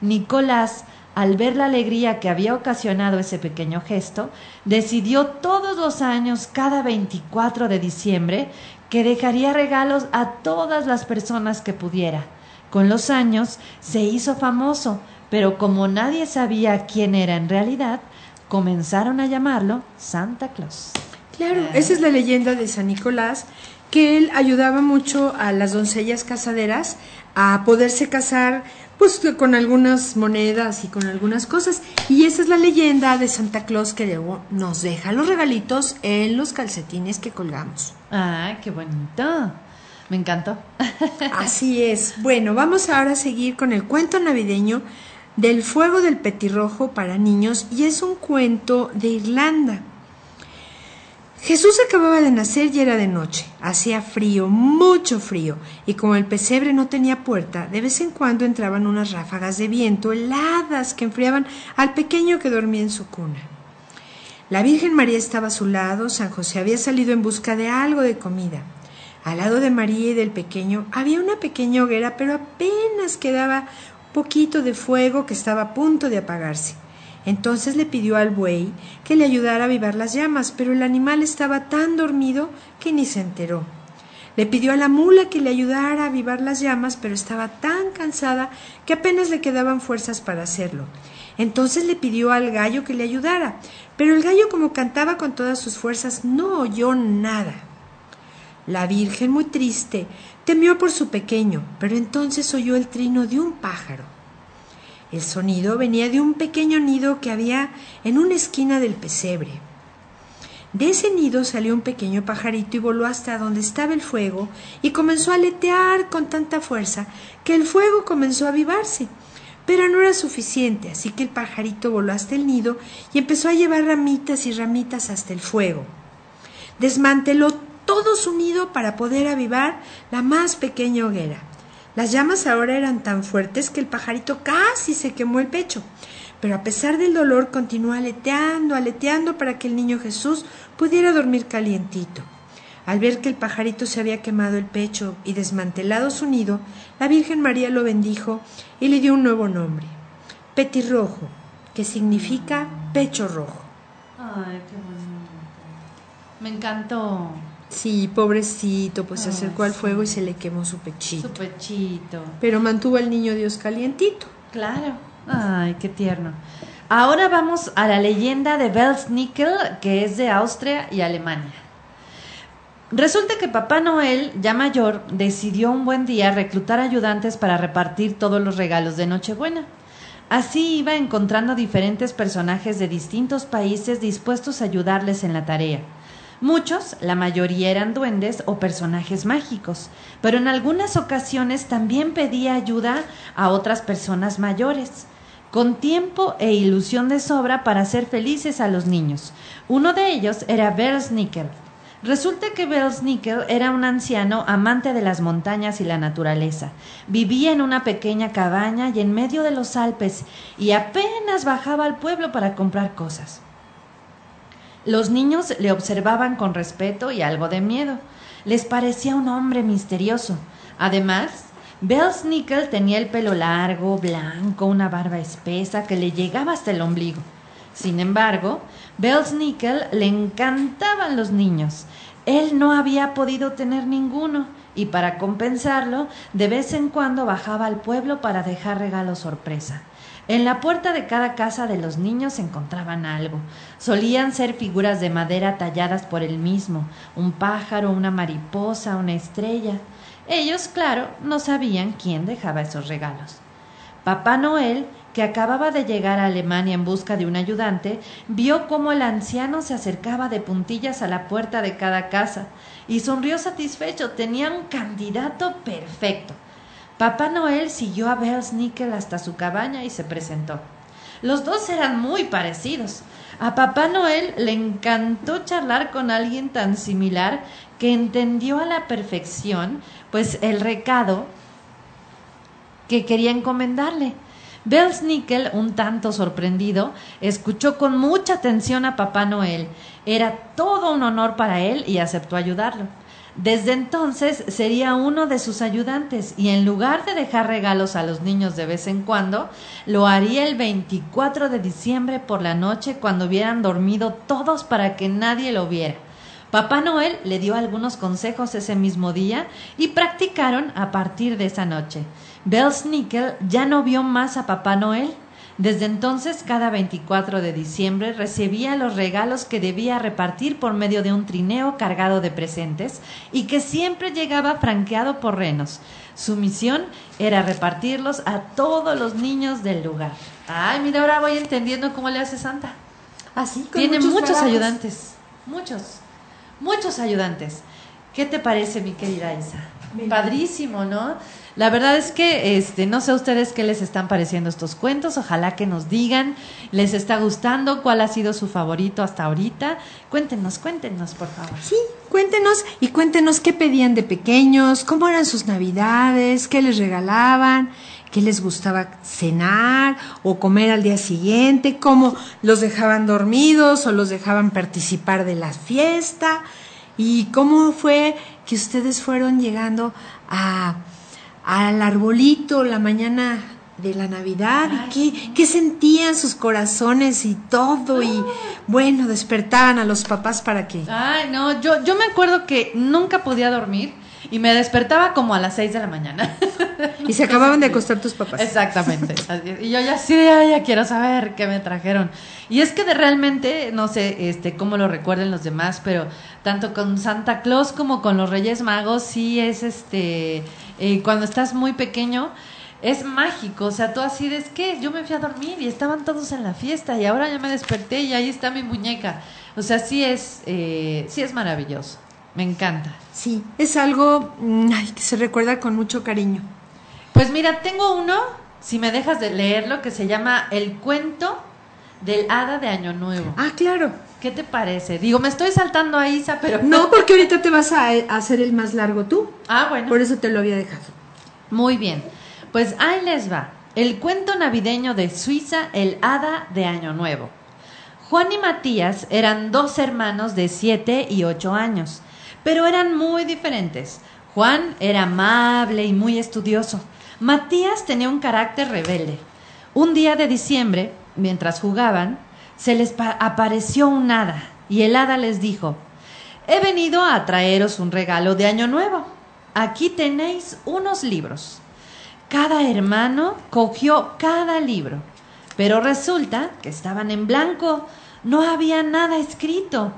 Nicolás, al ver la alegría que había ocasionado ese pequeño gesto, decidió todos los años, cada 24 de diciembre, que dejaría regalos a todas las personas que pudiera. Con los años se hizo famoso, pero como nadie sabía quién era en realidad, comenzaron a llamarlo Santa Claus. Claro, esa es la leyenda de San Nicolás, que él ayudaba mucho a las doncellas casaderas a poderse casar pues con algunas monedas y con algunas cosas. Y esa es la leyenda de Santa Claus que luego nos deja los regalitos en los calcetines que colgamos. Ah, qué bonito. Me encantó. Así es. Bueno, vamos ahora a seguir con el cuento navideño del fuego del petirrojo para niños y es un cuento de Irlanda. Jesús acababa de nacer y era de noche. Hacía frío, mucho frío, y como el pesebre no tenía puerta, de vez en cuando entraban unas ráfagas de viento heladas que enfriaban al pequeño que dormía en su cuna. La Virgen María estaba a su lado, San José había salido en busca de algo de comida. Al lado de María y del pequeño había una pequeña hoguera, pero apenas quedaba poquito de fuego que estaba a punto de apagarse. Entonces le pidió al buey que le ayudara a avivar las llamas, pero el animal estaba tan dormido que ni se enteró. Le pidió a la mula que le ayudara a avivar las llamas, pero estaba tan cansada que apenas le quedaban fuerzas para hacerlo. Entonces le pidió al gallo que le ayudara, pero el gallo como cantaba con todas sus fuerzas no oyó nada. La Virgen, muy triste, Temió por su pequeño, pero entonces oyó el trino de un pájaro. El sonido venía de un pequeño nido que había en una esquina del pesebre. De ese nido salió un pequeño pajarito y voló hasta donde estaba el fuego y comenzó a aletear con tanta fuerza que el fuego comenzó a avivarse. Pero no era suficiente, así que el pajarito voló hasta el nido y empezó a llevar ramitas y ramitas hasta el fuego. Desmanteló todo su nido para poder avivar la más pequeña hoguera. Las llamas ahora eran tan fuertes que el pajarito casi se quemó el pecho, pero a pesar del dolor continuó aleteando, aleteando para que el niño Jesús pudiera dormir calientito. Al ver que el pajarito se había quemado el pecho y desmantelado su nido, la Virgen María lo bendijo y le dio un nuevo nombre, Petirrojo, que significa pecho rojo. Ay, qué bonito. Me encantó. Sí, pobrecito, pues se acercó al fuego y se le quemó su pechito. Su pechito. Pero mantuvo al niño Dios calientito. Claro. Ay, qué tierno. Ahora vamos a la leyenda de Belsnickel, que es de Austria y Alemania. Resulta que Papá Noel, ya mayor, decidió un buen día reclutar ayudantes para repartir todos los regalos de Nochebuena. Así iba encontrando diferentes personajes de distintos países dispuestos a ayudarles en la tarea. Muchos, la mayoría eran duendes o personajes mágicos, pero en algunas ocasiones también pedía ayuda a otras personas mayores, con tiempo e ilusión de sobra para hacer felices a los niños. Uno de ellos era Belsnickel. Resulta que Belsnickel era un anciano amante de las montañas y la naturaleza. Vivía en una pequeña cabaña y en medio de los Alpes y apenas bajaba al pueblo para comprar cosas. Los niños le observaban con respeto y algo de miedo. Les parecía un hombre misterioso. Además, Belsnickel tenía el pelo largo, blanco, una barba espesa que le llegaba hasta el ombligo. Sin embargo, Belsnickel le encantaban los niños. él no había podido tener ninguno y para compensarlo, de vez en cuando bajaba al pueblo para dejar regalos sorpresa. En la puerta de cada casa de los niños encontraban algo. Solían ser figuras de madera talladas por él mismo, un pájaro, una mariposa, una estrella. Ellos, claro, no sabían quién dejaba esos regalos. Papá Noel, que acababa de llegar a Alemania en busca de un ayudante, vio cómo el anciano se acercaba de puntillas a la puerta de cada casa y sonrió satisfecho. Tenía un candidato perfecto. Papá Noel siguió a Belsnickel hasta su cabaña y se presentó. Los dos eran muy parecidos. A Papá Noel le encantó charlar con alguien tan similar que entendió a la perfección, pues el recado que quería encomendarle. Belsnickel, un tanto sorprendido, escuchó con mucha atención a Papá Noel. Era todo un honor para él y aceptó ayudarlo. Desde entonces sería uno de sus ayudantes y en lugar de dejar regalos a los niños de vez en cuando, lo haría el 24 de diciembre por la noche cuando hubieran dormido todos para que nadie lo viera. Papá Noel le dio algunos consejos ese mismo día y practicaron a partir de esa noche. Belsnickel ya no vio más a Papá Noel desde entonces, cada 24 de diciembre recibía los regalos que debía repartir por medio de un trineo cargado de presentes y que siempre llegaba franqueado por renos. Su misión era repartirlos a todos los niños del lugar. Ay, mira, ahora voy entendiendo cómo le hace Santa. Así, Tiene muchos, ayudantes, muchos, muchos ayudantes. ¿Qué te parece, mi querida Isa? Padrísimo, ¿no? La verdad es que este no sé a ustedes qué les están pareciendo estos cuentos, ojalá que nos digan, les está gustando, cuál ha sido su favorito hasta ahorita. Cuéntenos, cuéntenos, por favor. Sí, cuéntenos y cuéntenos qué pedían de pequeños, cómo eran sus navidades, qué les regalaban, qué les gustaba cenar o comer al día siguiente, cómo los dejaban dormidos o los dejaban participar de la fiesta y cómo fue que ustedes fueron llegando a al arbolito la mañana de la Navidad y qué, sentían sus corazones y todo y bueno, despertaban a los papás para que... Ay, no, yo, yo me acuerdo que nunca podía dormir y me despertaba como a las seis de la mañana. y se acababan de acostar tus papás. Exactamente. Y yo ya sí, ya, quiero saber qué me trajeron. Y es que de realmente, no sé este, cómo lo recuerden los demás, pero tanto con Santa Claus como con los Reyes Magos, sí es este eh, cuando estás muy pequeño, es mágico. O sea, tú así es que yo me fui a dormir y estaban todos en la fiesta y ahora ya me desperté y ahí está mi muñeca. O sea, sí es, eh, sí es maravilloso. Me encanta. Sí, es algo mm, que se recuerda con mucho cariño. Pues mira, tengo uno, si me dejas de leerlo, que se llama El cuento del hada de Año Nuevo. Ah, claro. ¿Qué te parece? Digo, me estoy saltando a Isa, pero... No, porque ahorita te vas a, hacer el más largo tú. Ah, bueno. Por eso te lo había dejado. Muy bien. Pues ahí les va. El cuento navideño de Suiza, el hada de Año Nuevo. Juan y Matías eran dos hermanos de siete y ocho años, pero eran muy diferentes. Juan era amable y muy estudioso. Matías tenía un carácter rebelde. Un día de diciembre, mientras jugaban, se les apareció un hada y el hada les dijo, he venido a traeros un regalo de Año Nuevo. Aquí tenéis unos libros. Cada hermano cogió cada libro, pero resulta que estaban en blanco, no había nada escrito.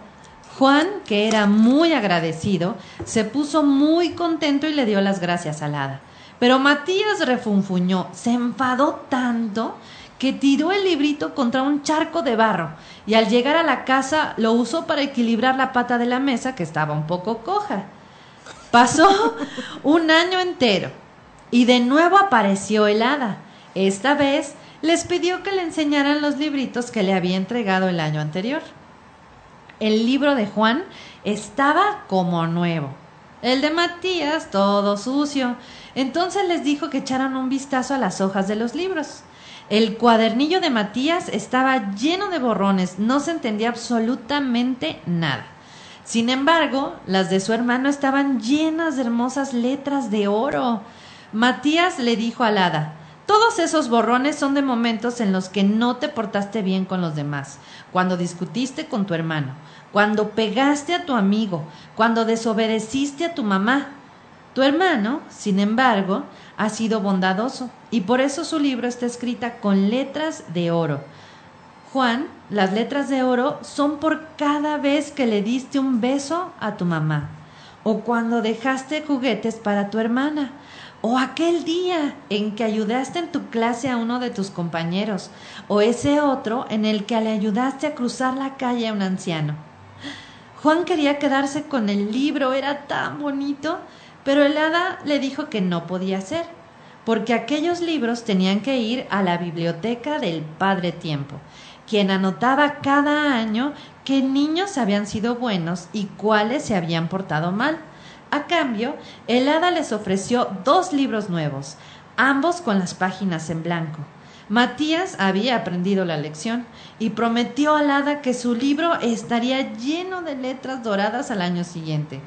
Juan, que era muy agradecido, se puso muy contento y le dio las gracias al hada. Pero Matías refunfuñó, se enfadó tanto que tiró el librito contra un charco de barro y al llegar a la casa lo usó para equilibrar la pata de la mesa que estaba un poco coja. Pasó un año entero y de nuevo apareció el hada. Esta vez les pidió que le enseñaran los libritos que le había entregado el año anterior. El libro de Juan estaba como nuevo. El de Matías todo sucio. Entonces les dijo que echaran un vistazo a las hojas de los libros. El cuadernillo de Matías estaba lleno de borrones, no se entendía absolutamente nada. Sin embargo, las de su hermano estaban llenas de hermosas letras de oro. Matías le dijo al hada, Todos esos borrones son de momentos en los que no te portaste bien con los demás, cuando discutiste con tu hermano, cuando pegaste a tu amigo, cuando desobedeciste a tu mamá. Tu hermano, sin embargo, ha sido bondadoso y por eso su libro está escrita con letras de oro. Juan, las letras de oro son por cada vez que le diste un beso a tu mamá, o cuando dejaste juguetes para tu hermana, o aquel día en que ayudaste en tu clase a uno de tus compañeros, o ese otro en el que le ayudaste a cruzar la calle a un anciano. Juan quería quedarse con el libro, era tan bonito, pero el hada le dijo que no podía ser, porque aquellos libros tenían que ir a la biblioteca del Padre Tiempo, quien anotaba cada año qué niños habían sido buenos y cuáles se habían portado mal. A cambio, el hada les ofreció dos libros nuevos, ambos con las páginas en blanco. Matías había aprendido la lección y prometió al hada que su libro estaría lleno de letras doradas al año siguiente.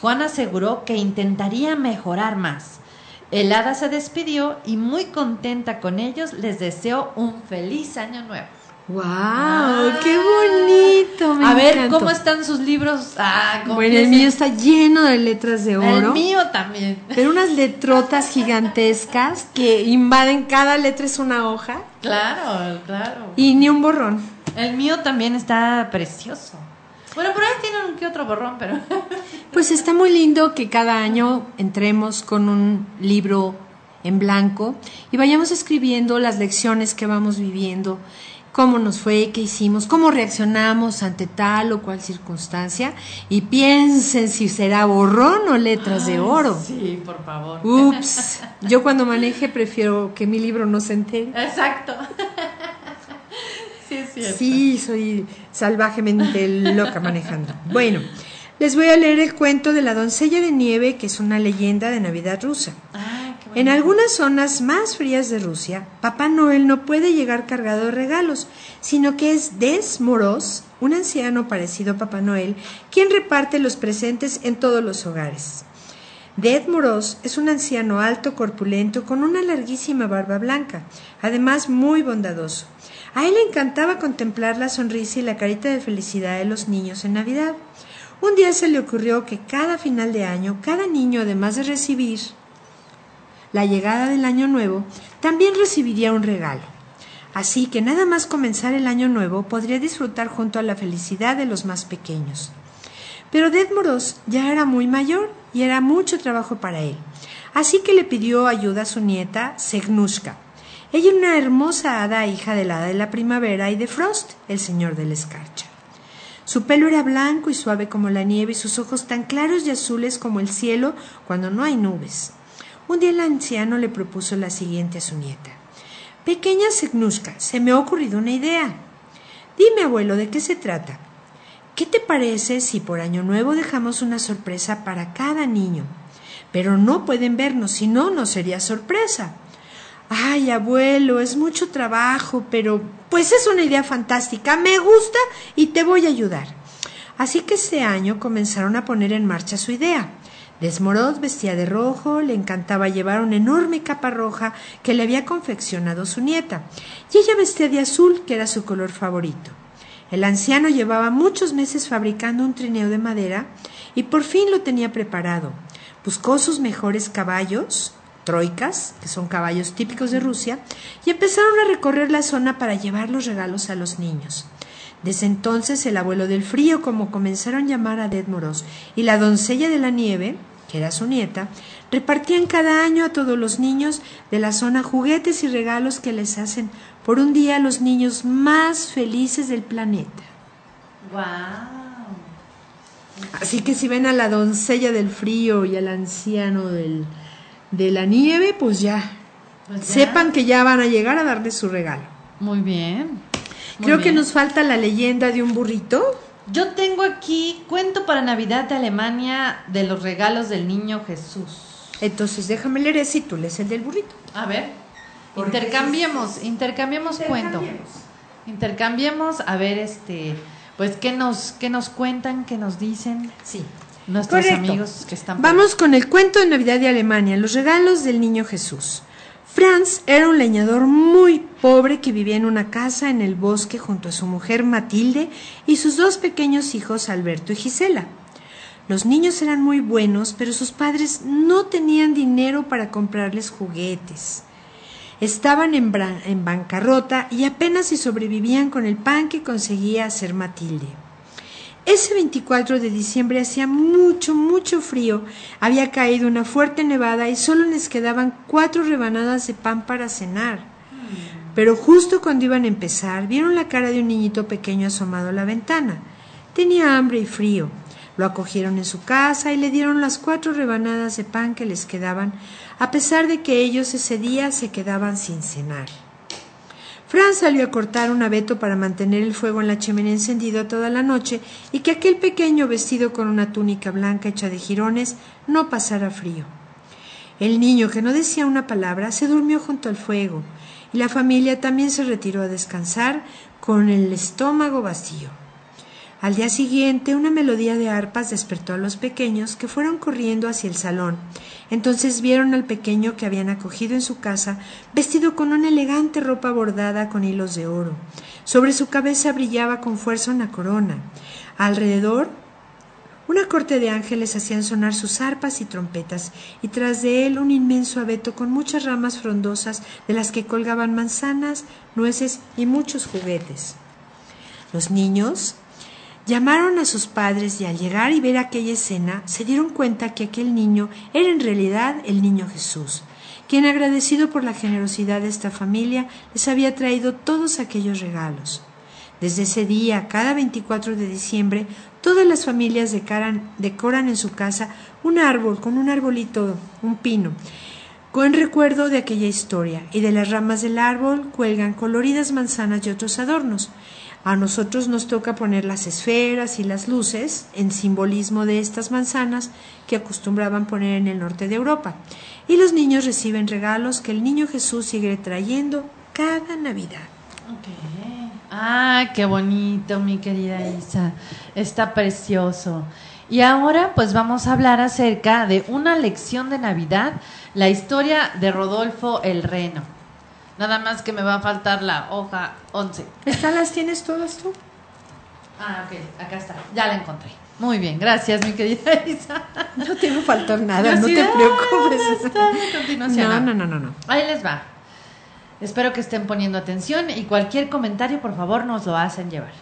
Juan aseguró que intentaría mejorar más. El hada se despidió y muy contenta con ellos les deseó un feliz año nuevo. ¡Wow! ¡Qué bonito! a ver, ¿cómo están sus libros? Ah, bueno, el mío está lleno de letras de oro. El mío también. Pero unas letrotas gigantescas que invaden cada letra es una hoja. Claro, claro. Y ni un borrón. El mío también está precioso. Bueno, por ahí tienen que otro borrón, pero. Pues está muy lindo que cada año entremos con un libro en blanco y vayamos escribiendo las lecciones que vamos viviendo cómo nos fue, qué hicimos, cómo reaccionamos ante tal o cual circunstancia y piensen si será borrón o letras de oro. Sí, por favor. Ups, yo cuando maneje prefiero que mi libro no se entere. Exacto. Sí, es cierto. Sí, soy salvajemente loca manejando. Bueno, les voy a leer el cuento de la doncella de nieve, que es una leyenda de Navidad rusa. Ah, qué En algunas zonas más frías de Rusia, Papá Noel no puede llegar cargado de regalos, sino que es Des Moroz, un anciano parecido a Papá Noel, quien reparte los presentes en todos los hogares. Ded Moroz es un anciano alto, corpulento, con una larguísima barba blanca, además muy bondadoso. A él le encantaba contemplar la sonrisa y la carita de felicidad de los niños en Navidad. Un día se le ocurrió que cada final de año, cada niño, además de recibir la llegada del año nuevo, también recibiría un regalo. Así que nada más comenzar el año nuevo podría disfrutar junto a la felicidad de los más pequeños. Pero Ded Moroz ya era muy mayor y era mucho trabajo para él. Así que le pidió ayuda a su nieta, Segnushka. Ella era una hermosa hada hija del hada de la primavera y de Frost, el señor de la escarcha. Su pelo era blanco y suave como la nieve y sus ojos tan claros y azules como el cielo cuando no hay nubes. Un día el anciano le propuso la siguiente a su nieta. Pequeña Segnushka, se me ha ocurrido una idea. Dime, abuelo, ¿de qué se trata? ¿Qué te parece si por año nuevo dejamos una sorpresa para cada niño? Pero no pueden vernos, si no, no sería sorpresa. Ay, abuelo, es mucho trabajo, pero pues es una idea fantástica, me gusta y te voy a ayudar. Así que ese año comenzaron a poner en marcha su idea. Desmoroz vestía de rojo, le encantaba llevar una enorme capa roja que le había confeccionado su nieta, y ella vestía de azul, que era su color favorito. El anciano llevaba muchos meses fabricando un trineo de madera y por fin lo tenía preparado. Buscó sus mejores caballos, troicas, que son caballos típicos de Rusia, y empezaron a recorrer la zona para llevar los regalos a los niños. Desde entonces el abuelo del frío, como comenzaron a llamar a Ded Moroz, y la doncella de la nieve, que era su nieta, repartían cada año a todos los niños de la zona juguetes y regalos que les hacen por un día los niños más felices del planeta. Wow. Así que si ven a la doncella del frío y al anciano del, de la nieve, pues ya, Pues ya. sepan que ya van a llegar a darles su regalo. Muy bien. Muy Creo que nos falta la leyenda de un burrito. Yo tengo aquí cuento para Navidad de Alemania de los regalos del niño Jesús. Entonces déjame leer ese y tú lees el del burrito. A ver, intercambiemos, intercambiemos cuento. Intercambiemos, a ver, este, pues, ¿qué nos, qué nos cuentan, qué nos dicen Sí. Nuestros Correcto. amigos que están por Vamos con el cuento de Navidad de Alemania, los regalos del niño Jesús. Franz era un leñador muy pobre que vivía en una casa en el bosque junto a su mujer Matilde y sus dos pequeños hijos Alberto y Gisela. Los niños eran muy buenos, pero sus padres no tenían dinero para comprarles juguetes. Estaban en, en bancarrota y apenas si sobrevivían con el pan que conseguía hacer Matilde. Ese 24 de diciembre hacía mucho, mucho frío. Había caído una fuerte nevada y solo les quedaban cuatro rebanadas de pan para cenar. Pero justo cuando iban a empezar, vieron la cara de un niñito pequeño asomado a la ventana. Tenía hambre y frío. Lo acogieron en su casa y le dieron las cuatro rebanadas de pan que les quedaban, a pesar de que ellos ese día se quedaban sin cenar. Fran salió a cortar un abeto para mantener el fuego en la chimenea encendido toda la noche y que aquel pequeño vestido con una túnica blanca hecha de jirones no pasara frío. El niño, que no decía una palabra, se durmió junto al fuego, y la familia también se retiró a descansar con el estómago vacío. Al día siguiente, una melodía de arpas despertó a los pequeños que fueron corriendo hacia el salón. Entonces vieron al pequeño que habían acogido en su casa, vestido con una elegante ropa bordada con hilos de oro. Sobre su cabeza brillaba con fuerza una corona. Alrededor, una corte de ángeles hacían sonar sus arpas y trompetas, y tras de él un inmenso abeto con muchas ramas frondosas de las que colgaban manzanas, nueces y muchos juguetes. Los niños Llamaron a sus padres y al llegar y ver aquella escena se dieron cuenta que aquel niño era en realidad el niño Jesús, quien agradecido por la generosidad de esta familia les había traído todos aquellos regalos. Desde ese día, cada 24 de diciembre, todas las familias decoran, decoran en su casa un árbol con un arbolito, un pino, con recuerdo de aquella historia, y de las ramas del árbol cuelgan coloridas manzanas y otros adornos. A nosotros nos toca poner las esferas y las luces en simbolismo de estas manzanas que acostumbraban poner en el norte de Europa. Y los niños reciben regalos que el niño Jesús sigue trayendo cada Navidad. Ah, qué bonito, mi querida Isa. Está precioso. Y ahora pues vamos a hablar acerca de una lección de Navidad, la historia de Rodolfo el Reno. Nada más que me va a faltar la hoja 11. ¿Estas las tienes todas tú? Ah, ok, acá está. Ya la encontré. Muy bien, gracias, mi querida Isa. No te va a faltar nada, no te preocupes. No, no, no, no, no. Ahí les va. Espero que estén poniendo atención y cualquier comentario, por favor, nos lo hacen llevar.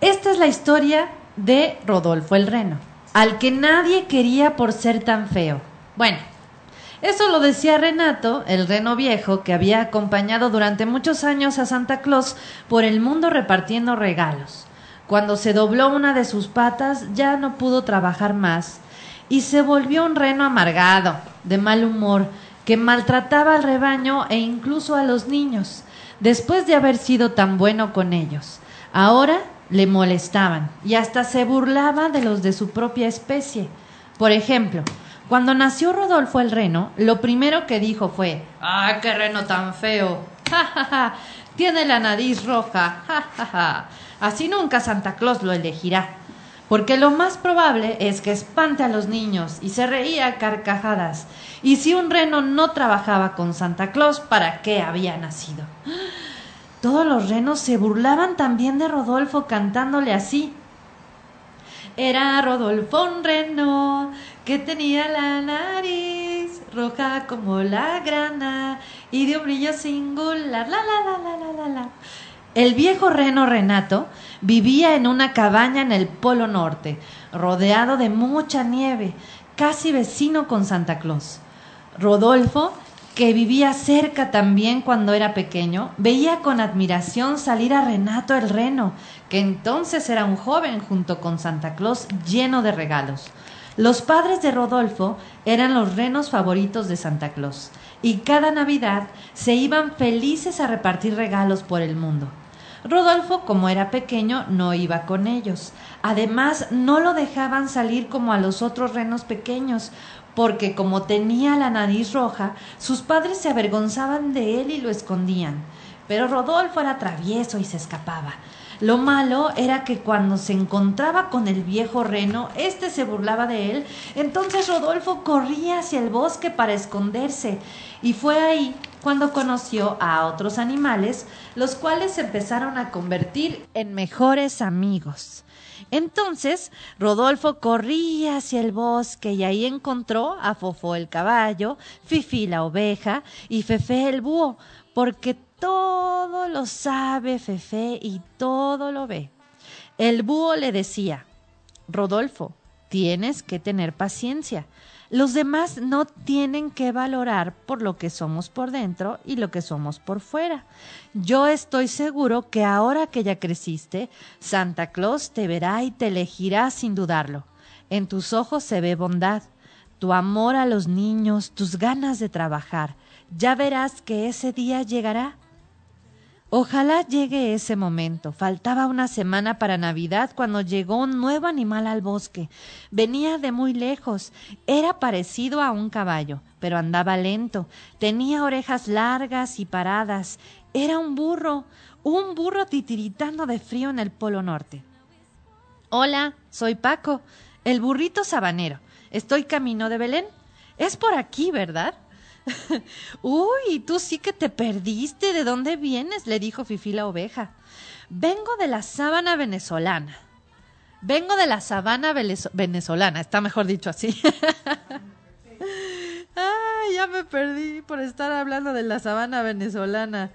Esta es la historia de Rodolfo el Reno, al que nadie quería por ser tan feo. Bueno, eso lo decía Renato, el reno viejo, que había acompañado durante muchos años a Santa Claus por el mundo repartiendo regalos. Cuando se dobló una de sus patas ya no pudo trabajar más y se volvió un reno amargado, de mal humor, que maltrataba al rebaño e incluso a los niños, después de haber sido tan bueno con ellos. Ahora le molestaban y hasta se burlaba de los de su propia especie. Por ejemplo, cuando nació Rodolfo el reno, lo primero que dijo fue, ¡Ah, qué reno tan feo! ¡Ja, ja, ja! Tiene la nariz roja. ¡Ja, ja, ja! Así nunca Santa Claus lo elegirá. Porque lo más probable es que espante a los niños y se reía a carcajadas. Y si un reno no trabajaba con Santa Claus, ¿para qué había nacido? Todos los renos se burlaban también de Rodolfo cantándole así. Era Rodolfo un reno que tenía la nariz roja como la grana y de un brillo singular. La, la, la, la, la, la, El viejo reno Renato vivía en una cabaña en el Polo Norte, rodeado de mucha nieve, casi vecino con Santa Claus. Rodolfo que vivía cerca también cuando era pequeño, veía con admiración salir a Renato el Reno, que entonces era un joven junto con Santa Claus lleno de regalos. Los padres de Rodolfo eran los renos favoritos de Santa Claus, y cada Navidad se iban felices a repartir regalos por el mundo. Rodolfo, como era pequeño, no iba con ellos. Además, no lo dejaban salir como a los otros renos pequeños, porque como tenía la nariz roja, sus padres se avergonzaban de él y lo escondían. pero Rodolfo era travieso y se escapaba. Lo malo era que cuando se encontraba con el viejo reno, éste se burlaba de él, entonces Rodolfo corría hacia el bosque para esconderse, y fue ahí cuando conoció a otros animales, los cuales se empezaron a convertir en mejores amigos. Entonces Rodolfo corría hacia el bosque y ahí encontró a Fofó el caballo, Fifi la oveja y Fefe el búho, porque todo lo sabe Fefe y todo lo ve. El búho le decía, Rodolfo, tienes que tener paciencia. Los demás no tienen que valorar por lo que somos por dentro y lo que somos por fuera. Yo estoy seguro que ahora que ya creciste, Santa Claus te verá y te elegirá sin dudarlo. En tus ojos se ve bondad, tu amor a los niños, tus ganas de trabajar. Ya verás que ese día llegará Ojalá llegue ese momento. Faltaba una semana para Navidad cuando llegó un nuevo animal al bosque. Venía de muy lejos. Era parecido a un caballo, pero andaba lento. Tenía orejas largas y paradas. Era un burro, un burro titiritando de frío en el Polo Norte. Hola, soy Paco, el burrito sabanero. Estoy camino de Belén. Es por aquí, ¿verdad? Uy, tú sí que te perdiste. ¿De dónde vienes? le dijo Fifi la oveja. Vengo de la sábana venezolana. Vengo de la sabana venezolana, está mejor dicho así. Ay, ya me perdí por estar hablando de la sabana venezolana.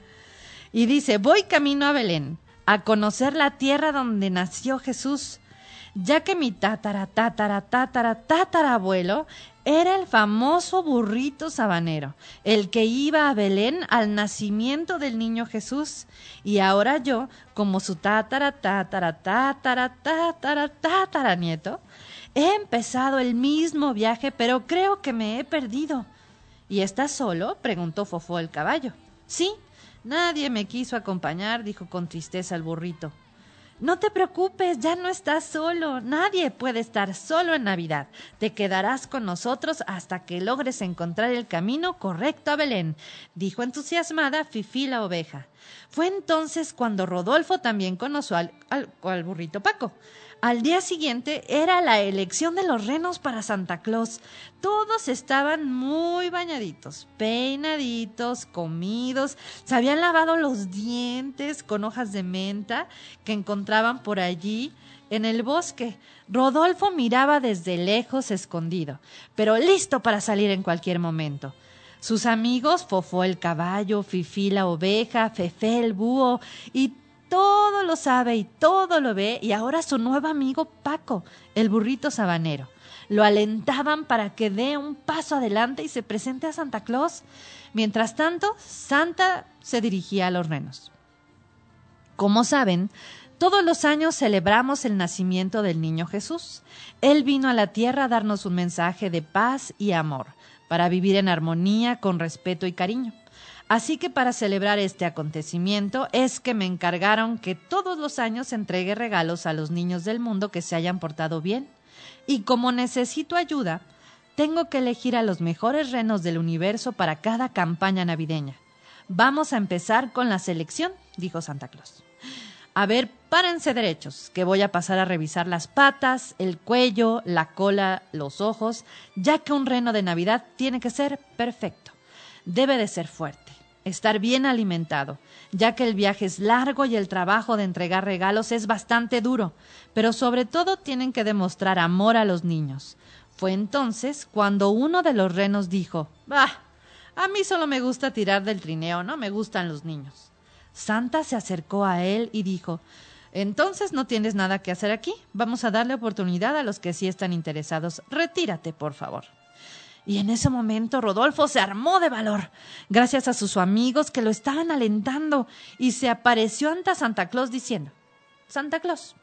Y dice, voy camino a Belén, a conocer la tierra donde nació Jesús, ya que mi tatara, tatara, tatara, tatara abuelo era el famoso burrito sabanero, el que iba a Belén al nacimiento del niño Jesús. Y ahora yo, como su tatara, tatara, tatara, tatara, tatara nieto, he empezado el mismo viaje, pero creo que me he perdido. ¿Y estás solo? preguntó Fofó el caballo. Sí, nadie me quiso acompañar, dijo con tristeza el burrito. No te preocupes, ya no estás solo. Nadie puede estar solo en Navidad. Te quedarás con nosotros hasta que logres encontrar el camino correcto a Belén, dijo entusiasmada Fifi la oveja. Fue entonces cuando Rodolfo también conoció al, al burrito Paco. Al día siguiente era la elección de los renos para Santa Claus. Todos estaban muy bañaditos, peinaditos, comidos, se habían lavado los dientes con hojas de menta que encontraban por allí en el bosque. Rodolfo miraba desde lejos escondido, pero listo para salir en cualquier momento. Sus amigos Fofó el caballo, Fifi la oveja, Fefe el búho y todo lo sabe y todo lo ve, y ahora su nuevo amigo Paco, el burrito sabanero. Lo alentaban para que dé un paso adelante y se presente a Santa Claus. Mientras tanto, Santa se dirigía a los renos. Como saben, todos los años celebramos el nacimiento del niño Jesús. Él vino a la tierra a darnos un mensaje de paz y amor, para vivir en armonía, con respeto y cariño. Así que para celebrar este acontecimiento es que me encargaron que todos los años entregue regalos a los niños del mundo que se hayan portado bien. Y como necesito ayuda, tengo que elegir a los mejores renos del universo para cada campaña navideña. Vamos a empezar con la selección, dijo Santa Claus. A ver, párense derechos, que voy a pasar a revisar las patas, el cuello, la cola, los ojos, ya que un reno de Navidad tiene que ser perfecto. Debe de ser fuerte estar bien alimentado, ya que el viaje es largo y el trabajo de entregar regalos es bastante duro, pero sobre todo tienen que demostrar amor a los niños. Fue entonces cuando uno de los renos dijo Bah, a mí solo me gusta tirar del trineo, no me gustan los niños. Santa se acercó a él y dijo Entonces no tienes nada que hacer aquí. Vamos a darle oportunidad a los que sí están interesados. Retírate, por favor. Y en ese momento Rodolfo se armó de valor, gracias a sus amigos que lo estaban alentando, y se apareció ante Santa Claus diciendo, Santa Claus,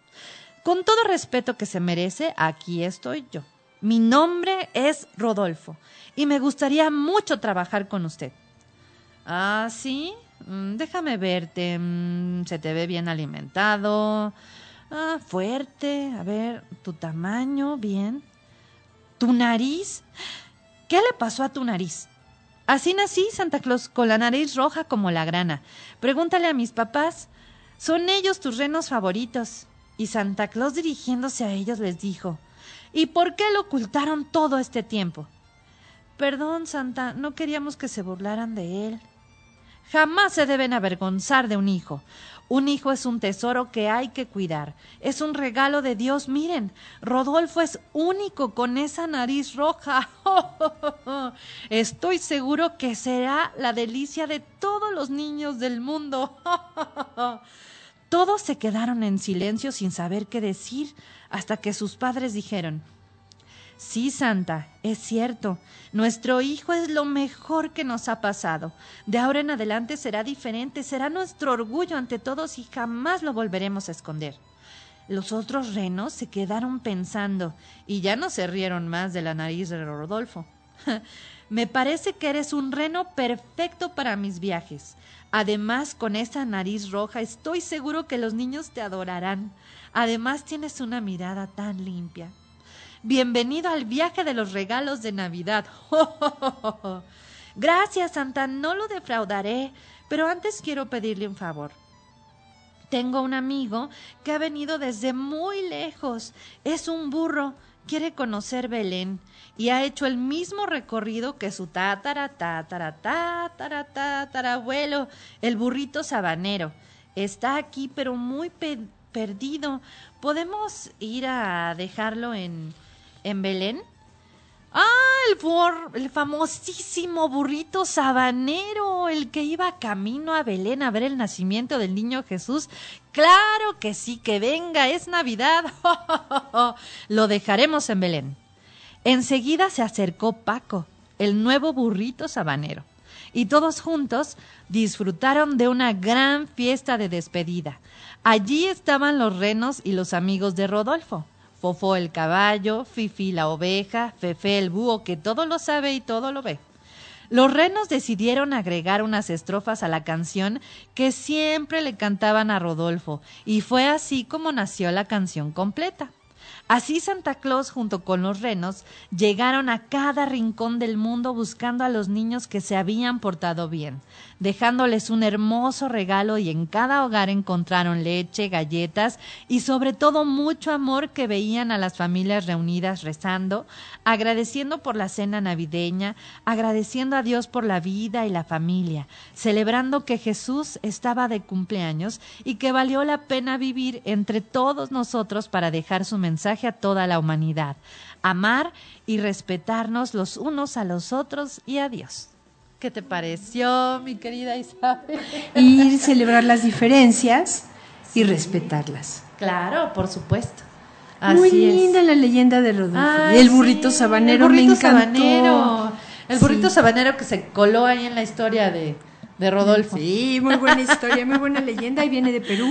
con todo respeto que se merece, aquí estoy yo. Mi nombre es Rodolfo, y me gustaría mucho trabajar con usted. Ah, sí, mm, déjame verte, mm, se te ve bien alimentado, ah, fuerte, a ver, tu tamaño, bien. ¿Tu nariz? ¿Qué le pasó a tu nariz? Así nací, Santa Claus, con la nariz roja como la grana. Pregúntale a mis papás. Son ellos tus renos favoritos. Y Santa Claus dirigiéndose a ellos les dijo ¿Y por qué lo ocultaron todo este tiempo? Perdón, Santa, no queríamos que se burlaran de él. Jamás se deben avergonzar de un hijo. Un hijo es un tesoro que hay que cuidar. Es un regalo de Dios. Miren, Rodolfo es único con esa nariz roja. Estoy seguro que será la delicia de todos los niños del mundo. Todos se quedaron en silencio sin saber qué decir hasta que sus padres dijeron Sí, Santa, es cierto. Nuestro hijo es lo mejor que nos ha pasado. De ahora en adelante será diferente, será nuestro orgullo ante todos y jamás lo volveremos a esconder. Los otros renos se quedaron pensando y ya no se rieron más de la nariz de Rodolfo. Me parece que eres un reno perfecto para mis viajes. Además, con esa nariz roja estoy seguro que los niños te adorarán. Además, tienes una mirada tan limpia. Bienvenido al viaje de los regalos de Navidad. Gracias, Santa, no lo defraudaré, pero antes quiero pedirle un favor. Tengo un amigo que ha venido desde muy lejos. Es un burro, quiere conocer Belén y ha hecho el mismo recorrido que su tatara, tatara, tatara, tatara, abuelo, el burrito sabanero. Está aquí, pero muy perdido. ¿Podemos ir a dejarlo en, en Belén. Ah, el, famosísimo burrito sabanero, el que iba camino a Belén a ver el nacimiento del niño Jesús. Claro que sí, que venga, es Navidad. Lo dejaremos en Belén. Enseguida se acercó Paco, el nuevo burrito sabanero, y todos juntos disfrutaron de una gran fiesta de despedida. Allí estaban los renos y los amigos de Rodolfo. Fofó el caballo, Fifi la oveja, Fefe el búho que todo lo sabe y todo lo ve. Los renos decidieron agregar unas estrofas a la canción que siempre le cantaban a Rodolfo, y fue así como nació la canción completa. Así Santa Claus junto con los renos llegaron a cada rincón del mundo buscando a los niños que se habían portado bien, dejándoles un hermoso regalo y en cada hogar encontraron leche, galletas y sobre todo mucho amor que veían a las familias reunidas rezando, agradeciendo por la cena navideña, agradeciendo a Dios por la vida y la familia, celebrando que Jesús estaba de cumpleaños y que valió la pena vivir entre todos nosotros para dejar su mensaje a toda la humanidad, amar y respetarnos los unos a los otros y a Dios. ¿Qué te pareció, mi querida Isabel? Y celebrar las diferencias y respetarlas. Claro, por supuesto. Muy linda la leyenda de Rodolfo. el burrito sabanero me encantó. El burrito sabanero que se coló ahí en la historia de, de Rodolfo. Sí, muy buena historia, muy buena leyenda y viene de Perú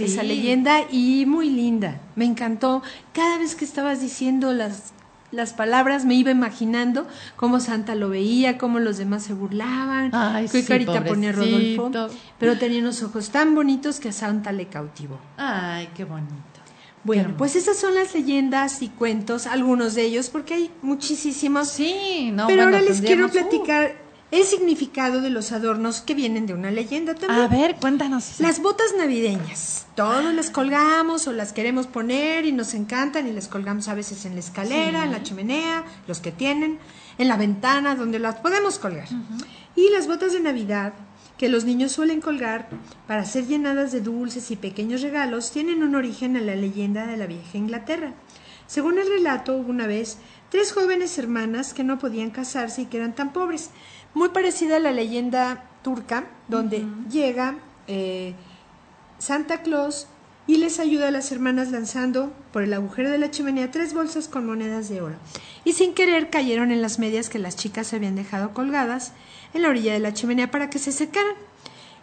esa leyenda y muy linda. Me encantó. Cada vez que estabas diciendo las, las palabras me iba imaginando cómo Santa lo veía, cómo los demás se burlaban, qué carita ponía Rodolfo. Pero tenía unos ojos tan bonitos que a Santa le cautivó. Ay, qué bonito. Bueno, pues esas son las leyendas y cuentos, algunos de ellos, porque hay muchísimos. Sí, no. Pero ahora les quiero platicar el significado de los adornos que vienen de una leyenda también. A ver, cuéntanos. Las botas navideñas. Todos las colgamos o las queremos poner y nos encantan y las colgamos a veces en la escalera, en la chimenea, los que tienen, en la ventana donde las podemos colgar. Y las botas de Navidad que los niños suelen colgar para ser llenadas de dulces y pequeños regalos tienen un origen en la leyenda de la vieja Inglaterra. Según el relato, hubo una vez tres jóvenes hermanas que no podían casarse y que eran tan pobres muy parecida a la leyenda turca, donde llega eh, Santa Claus y les ayuda a las hermanas lanzando por el agujero de la chimenea tres bolsas con monedas de oro. Y sin querer cayeron en las medias que las chicas habían dejado colgadas en la orilla de la chimenea para que se secaran.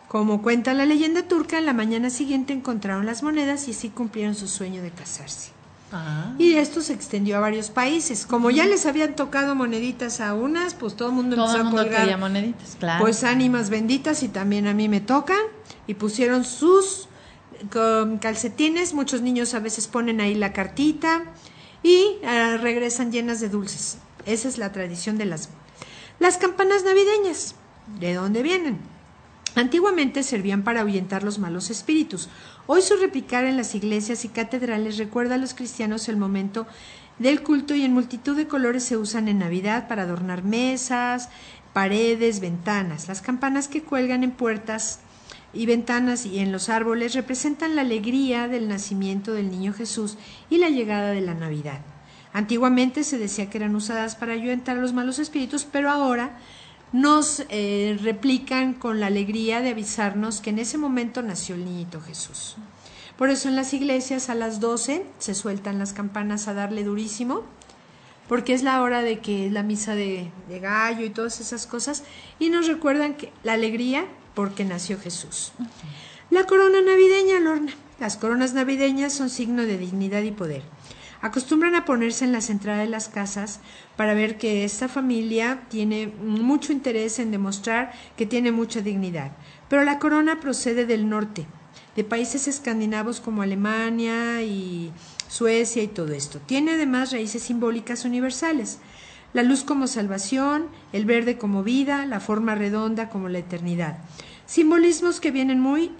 Como cuenta la leyenda turca, en la mañana siguiente encontraron las monedas y así cumplieron su sueño de casarse. Ah. Y esto se extendió a varios países. Como ya les habían tocado moneditas a unas, pues todo el mundo empezó a colgar. moneditas, claro. Pues ánimas benditas y también a mí me tocan. Y pusieron sus calcetines. Muchos niños a veces ponen ahí la cartita y ah, regresan llenas de dulces. Esa es la tradición de las Las campanas navideñas, ¿de dónde vienen? Antiguamente servían para ahuyentar los malos espíritus. Hoy su replicar en las iglesias y catedrales recuerda a los cristianos el momento del culto y en multitud de colores se usan en Navidad para adornar mesas, paredes, ventanas. Las campanas que cuelgan en puertas y ventanas y en los árboles representan la alegría del nacimiento del niño Jesús y la llegada de la Navidad. Antiguamente se decía que eran usadas para ayudar a los malos espíritus, pero ahora nos eh, replican con la alegría de avisarnos que en ese momento nació el niñito Jesús. Por eso en las iglesias a las 12 se sueltan las campanas a darle durísimo, porque es la hora de que es la misa de, de gallo y todas esas cosas, y nos recuerdan que la alegría porque nació Jesús. La corona navideña, Lorna. Las coronas navideñas son signo de dignidad y poder. Acostumbran a ponerse en las entradas de las casas para ver que esta familia tiene mucho interés en demostrar que tiene mucha dignidad. Pero la corona procede del norte, de países escandinavos como Alemania y Suecia y todo esto. Tiene además raíces simbólicas universales. La luz como salvación, el verde como vida, la forma redonda como la eternidad. Simbolismos que vienen muy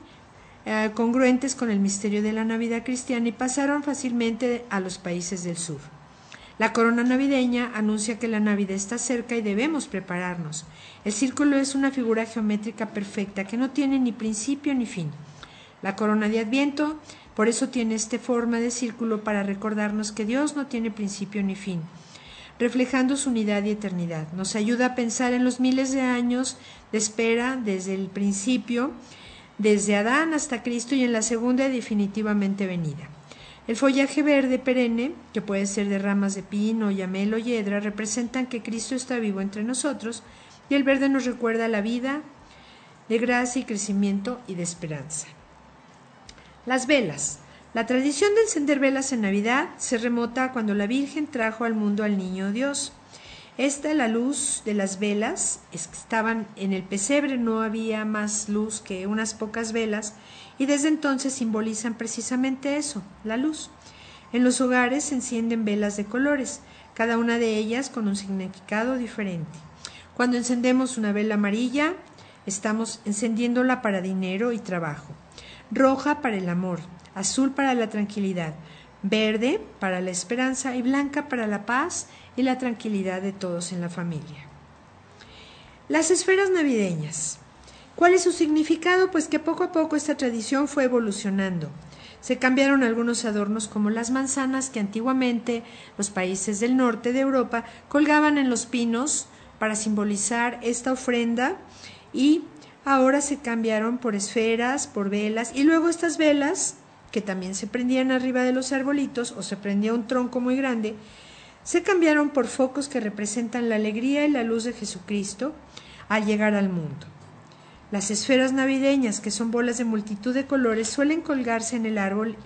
eh, congruentes con el misterio de la Navidad cristiana y pasaron fácilmente a los países del sur. La corona navideña anuncia que la Navidad está cerca y debemos prepararnos. El círculo es una figura geométrica perfecta que no tiene ni principio ni fin. La corona de Adviento, por eso tiene esta forma de círculo para recordarnos que Dios no tiene principio ni fin reflejando su unidad y eternidad. Nos ayuda a pensar en los miles de años de espera desde el principio, desde Adán hasta Cristo y en la segunda definitivamente venida. El follaje verde perenne, que puede ser de ramas de pino, yamelo o hiedra, representan que Cristo está vivo entre nosotros y el verde nos recuerda la vida de gracia y crecimiento y de esperanza. Las velas. La tradición de encender velas en Navidad se remota cuando la Virgen trajo al mundo al niño Dios. Esta, la luz de las velas, estaban en el pesebre, no había más luz que unas pocas velas, y desde entonces simbolizan precisamente eso, la luz. En los hogares se encienden velas de colores, cada una de ellas con un significado diferente. Cuando encendemos una vela amarilla, estamos encendiéndola para dinero y trabajo, roja para el amor, azul para la tranquilidad, verde para la esperanza y blanca para la paz y la tranquilidad de todos en la familia. Las esferas navideñas. ¿Cuál es su significado? Pues que poco a poco esta tradición fue evolucionando. Se cambiaron algunos adornos como las manzanas que antiguamente los países del norte de Europa colgaban en los pinos para simbolizar esta ofrenda y ahora se cambiaron por esferas, por velas y luego estas velas que también se prendían arriba de los arbolitos o se prendía un tronco muy grande, se cambiaron por focos que representan la alegría y la luz de Jesucristo al llegar al mundo. Las esferas navideñas, que son bolas de multitud de colores, suelen colgarse en el árbol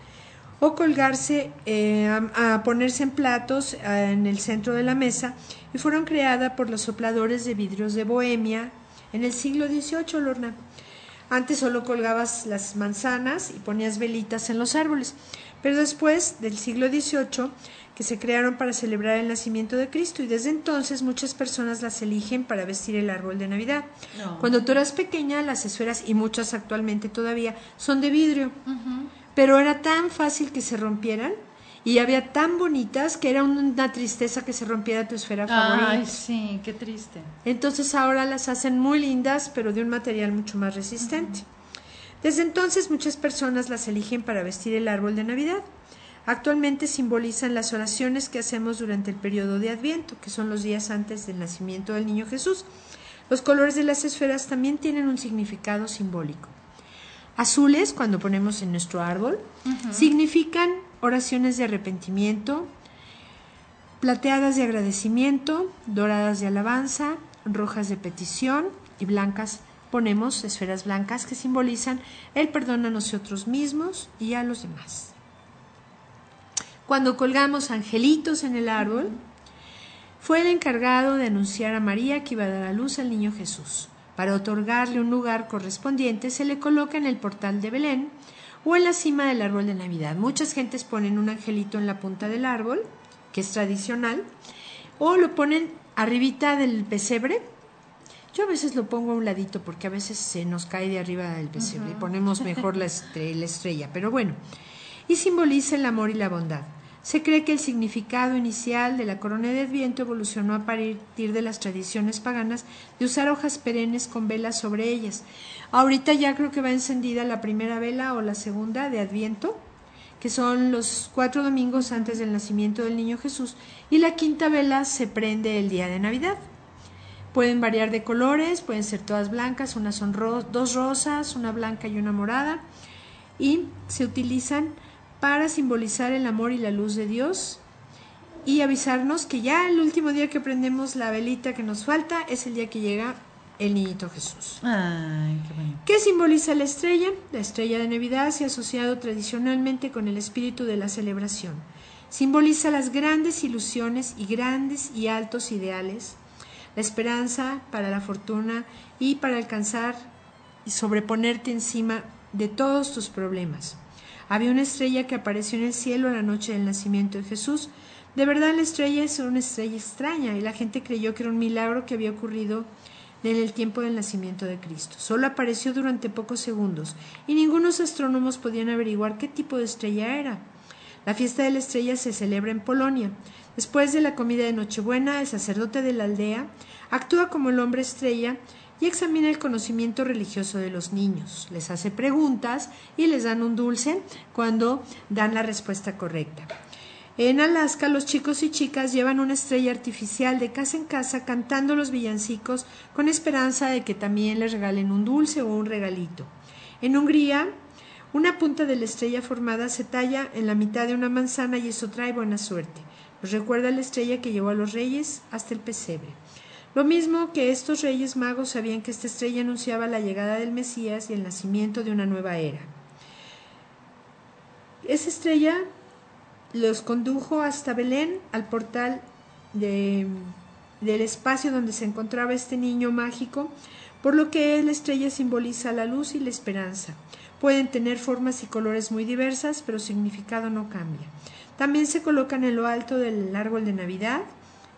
o colgarse eh, a, ponerse en platos eh, en el centro de la mesa y fueron creadas por los sopladores de vidrios de Bohemia en el siglo XVIII, Lorna. Antes solo colgabas las manzanas y ponías velitas en los árboles, pero después del siglo XVIII que se crearon para celebrar el nacimiento de Cristo y desde entonces muchas personas las eligen para vestir el árbol de Navidad. Cuando tú eras pequeña, las esferas, y muchas actualmente todavía, son de vidrio, pero era tan fácil que se rompieran y había tan bonitas que era una tristeza que se rompiera tu esfera favorita. Ay, sí, qué triste. Entonces ahora las hacen muy lindas, pero de un material mucho más resistente. Desde entonces muchas personas las eligen para vestir el árbol de Navidad. Actualmente simbolizan las oraciones que hacemos durante el periodo de Adviento, que son los días antes del nacimiento del niño Jesús. Los colores de las esferas también tienen un significado simbólico. Azules, cuando ponemos en nuestro árbol, significan oraciones de arrepentimiento, plateadas de agradecimiento, doradas de alabanza, rojas de petición y blancas ponemos esferas blancas que simbolizan el perdón a nosotros mismos y a los demás. Cuando colgamos angelitos en el árbol, fue el encargado de anunciar a María que iba a dar a luz al niño Jesús. Para otorgarle un lugar correspondiente se le coloca en el portal de Belén o en la cima del árbol de Navidad. Muchas gentes ponen un angelito en la punta del árbol, que es tradicional, o lo ponen arribita del pesebre Yo a veces lo pongo a un ladito porque a veces se nos cae de arriba del pesebre y ponemos mejor la, la estrella, pero bueno. Y simboliza el amor y la bondad. Se cree que el significado inicial de la corona de Adviento evolucionó a partir de las tradiciones paganas de usar hojas perennes con velas sobre ellas. Ahorita ya creo que va encendida la primera vela o la segunda de Adviento, que son los cuatro domingos antes del nacimiento del niño Jesús, y la quinta vela se prende el día de Navidad. Pueden variar de colores, pueden ser todas blancas, unas son dos rosas, una blanca y una morada, y se utilizan para simbolizar el amor y la luz de Dios y avisarnos que ya el último día que prendemos la velita que nos falta es el día que llega el niñito Jesús. Ay, qué, bueno. ¿Qué simboliza la estrella? La estrella de Navidad se ha asociado tradicionalmente con el espíritu de la celebración. Simboliza las grandes ilusiones y grandes y altos ideales, la esperanza para la fortuna y para alcanzar y sobreponerte encima de todos tus problemas. Había una estrella que apareció en el cielo la noche del nacimiento de Jesús. De verdad la estrella es una estrella extraña y la gente creyó que era un milagro que había ocurrido en el tiempo del nacimiento de Cristo. Solo apareció durante pocos segundos y ningunos astrónomos podían averiguar qué tipo de estrella era. La fiesta de la estrella se celebra en Polonia. Después de la comida de Nochebuena, el sacerdote de la aldea actúa como el hombre estrella y examina el conocimiento religioso de los niños. Les hace preguntas y les dan un dulce cuando dan la respuesta correcta. En Alaska los chicos y chicas llevan una estrella artificial de casa en casa cantando los villancicos con esperanza de que también les regalen un dulce o un regalito. En Hungría, una punta de la estrella formada se talla en la mitad de una manzana y eso trae buena suerte. Nos recuerda la estrella que llevó a los reyes hasta el pesebre. Lo mismo que estos reyes magos sabían que esta estrella anunciaba la llegada del Mesías y el nacimiento de una nueva era. Esa estrella los condujo hasta Belén, al portal del espacio donde se encontraba este niño mágico, por lo que la estrella simboliza la luz y la esperanza. Pueden tener formas y colores muy diversas, pero significado no cambia. También se colocan en lo alto del árbol de Navidad,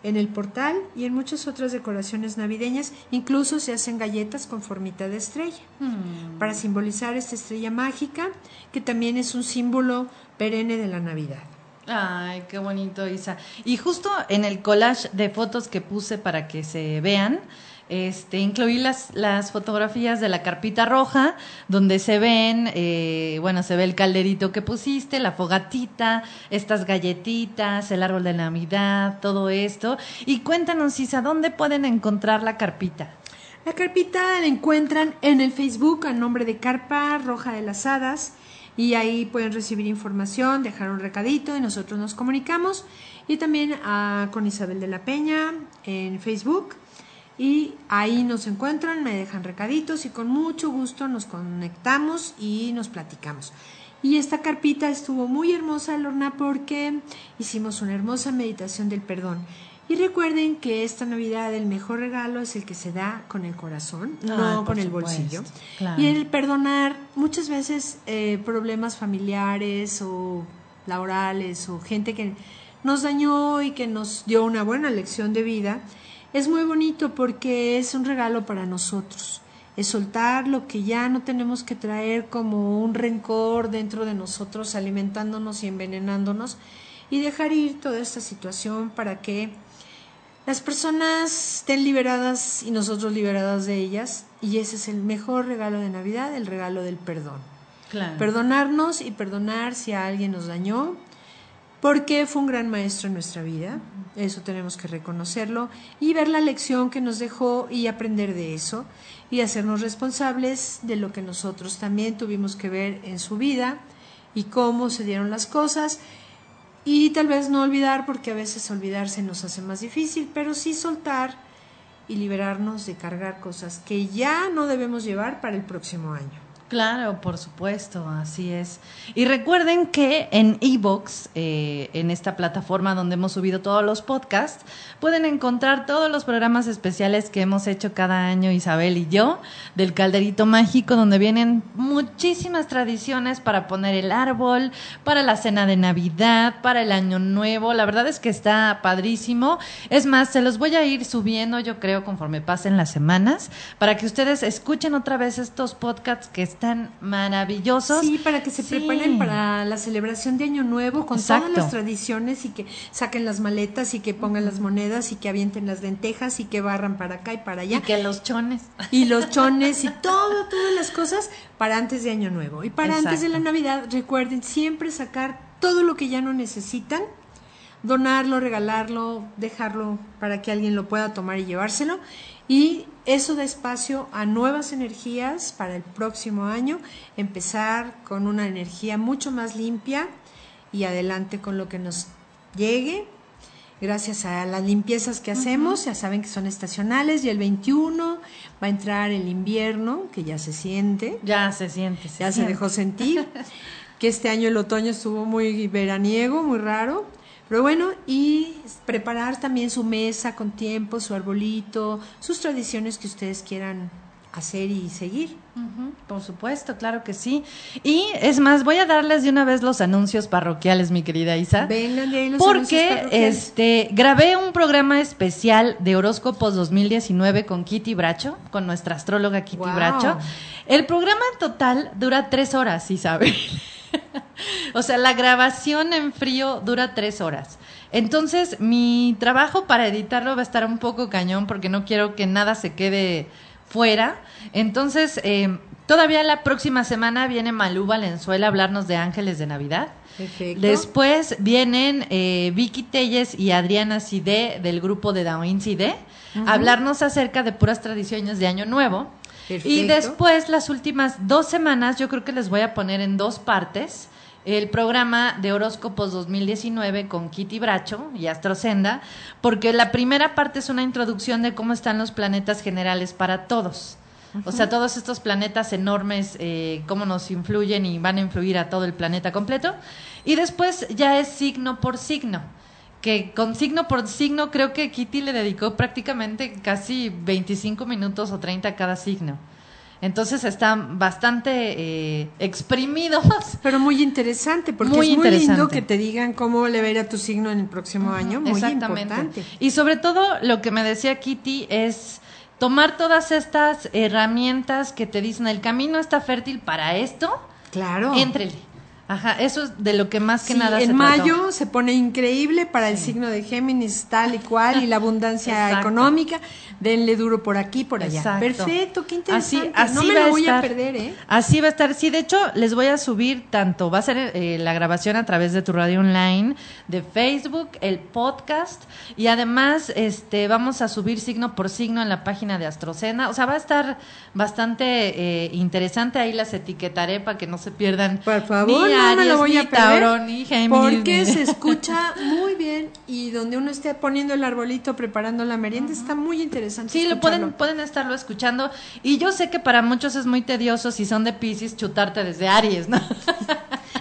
en el portal y en muchas otras decoraciones navideñas. Incluso se hacen galletas con formita de estrella Mm. para simbolizar esta estrella mágica que también es un símbolo perenne de la Navidad. Ay, qué bonito, Isa. Y justo en el collage de fotos que puse para que se vean, este, incluí las, las fotografías de la carpita roja, donde se ven, eh, bueno, se ve el calderito que pusiste, la fogatita, estas galletitas, el árbol de Navidad, todo esto. Y cuéntanos, Isa, ¿dónde pueden encontrar la carpita? La carpita la encuentran en el Facebook a nombre de Carpa Roja de las Hadas y ahí pueden recibir información, dejar un recadito y nosotros nos comunicamos. Y también ah, con Isabel de la Peña en Facebook y ahí nos encuentran, me dejan recaditos y con mucho gusto nos conectamos y nos platicamos. Y esta carpita estuvo muy hermosa, Lorna, porque hicimos una hermosa meditación del perdón. Y recuerden que esta Navidad el mejor regalo es el que se da con el corazón, no con el supuesto, bolsillo. claro. Y el perdonar muchas veces eh, problemas familiares o laborales o gente que nos dañó y que nos dio una buena lección de vida, es muy bonito porque es un regalo para nosotros. Es soltar lo que ya no tenemos que traer como un rencor dentro de nosotros, alimentándonos y envenenándonos, y dejar ir toda esta situación para que las personas estén liberadas y nosotros liberadas de ellas. Y ese es el mejor regalo de Navidad, el regalo del perdón. Claro. Perdonarnos y perdonar si a alguien nos dañó, porque fue un gran maestro en nuestra vida. Eso tenemos que reconocerlo y ver la lección que nos dejó y aprender de eso y hacernos responsables de lo que nosotros también tuvimos que ver en su vida y cómo se dieron las cosas y tal vez no olvidar porque a veces olvidarse nos hace más difícil, pero sí soltar y liberarnos de cargar cosas que ya no debemos llevar para el próximo año. Claro, por supuesto, así es. Y recuerden que en Evox, eh, en esta plataforma donde hemos subido todos los podcasts, pueden encontrar todos los programas especiales que hemos hecho cada año Isabel y yo, del Calderito Mágico, donde vienen muchísimas tradiciones para poner el árbol, para la cena de Navidad, para el Año Nuevo. La verdad es que está padrísimo. Es más, se los voy a ir subiendo, yo creo, conforme pasen las semanas, para que ustedes escuchen otra vez estos podcasts que maravillosos. Sí, para que se Sí. preparen para la celebración de Año Nuevo con Exacto. todas las tradiciones y que saquen las maletas y que pongan las monedas y que avienten las lentejas y que barran para acá y para allá. Y que los chones. y los chones y todo, todas las cosas para antes de Año Nuevo. Y para antes de la. Navidad, recuerden siempre sacar todo lo que ya no necesitan, donarlo, regalarlo, dejarlo para que alguien lo pueda tomar y llevárselo. Y eso da espacio a nuevas energías para el próximo año, empezar con una energía mucho más limpia y adelante con lo que nos llegue. Gracias a las limpiezas que hacemos, ya saben que son estacionales y el 21 va a entrar el invierno, que ya se siente, Ya se siente. ya se dejó sentir, que este año el otoño estuvo muy veraniego, muy raro, pero bueno, y preparar también su mesa con tiempo, su arbolito, sus tradiciones que ustedes quieran hacer y seguir. Por supuesto, claro que sí. Y es más, voy a darles de una vez los anuncios parroquiales, mi querida Isa. Vengan de ahí los anuncios Porque este grabé un programa especial de horóscopos 2019 con Kitty Bracho, con nuestra astróloga Kitty Wow. Bracho. El programa en total dura tres horas, Isabel. o sea, la grabación en frío dura tres horas. Entonces, mi trabajo para editarlo va a estar un poco cañón porque no quiero que nada se quede fuera. Entonces, eh, todavía la próxima semana viene Malú Valenzuela a hablarnos de Ángeles de Navidad. Perfecto. Después vienen eh, Vicky Telles y Adriana Cide del grupo de Daoin Cide a hablarnos acerca de puras tradiciones de Año Nuevo. Y después, las últimas dos semanas, yo creo que les voy a poner en dos partes el programa de horóscopos 2019 con Kitty Bracho y Astrocenda, porque la primera parte es una introducción de cómo están los planetas generales para todos. O sea, todos estos planetas enormes, eh, cómo nos influyen y van a influir a todo el planeta completo. Y después ya es signo por signo que con signo por signo creo que Kitty le dedicó prácticamente casi 25 minutos o 30 a cada signo. Entonces están bastante eh, exprimidos. Pero muy interesante, porque Muy es muy lindo que te digan cómo le va a ir a tu signo en el próximo año. Muy Exactamente. importante. Y sobre todo lo que me decía Kitty es tomar todas estas herramientas que te dicen el camino está fértil para esto, Claro. éntrele. Ajá, eso es de lo que más que Sí, nada en se mayo trató. se pone increíble para el signo de Géminis, tal y cual, y la abundancia económica. Denle duro por aquí, por allá. Exacto. Perfecto, qué interesante. Así, así no me va lo a voy a estar. perder, ¿eh? Así va a estar. Sí, de hecho, les voy a subir tanto, va a ser eh, la grabación a través de tu radio online, de Facebook, el podcast, y además este vamos a subir signo por signo en la página de Astrocena. O sea, va a estar bastante eh, interesante. Ahí las etiquetaré para que no se pierdan. Por favor, ni no me lo voy a perder. Porque se escucha muy bien y donde uno esté poniendo el arbolito, preparando la merienda, está muy interesante. Sí, lo pueden, pueden estarlo escuchando. Y yo sé que para muchos es muy tedioso si son de Pisces chutarte desde Aries, ¿no?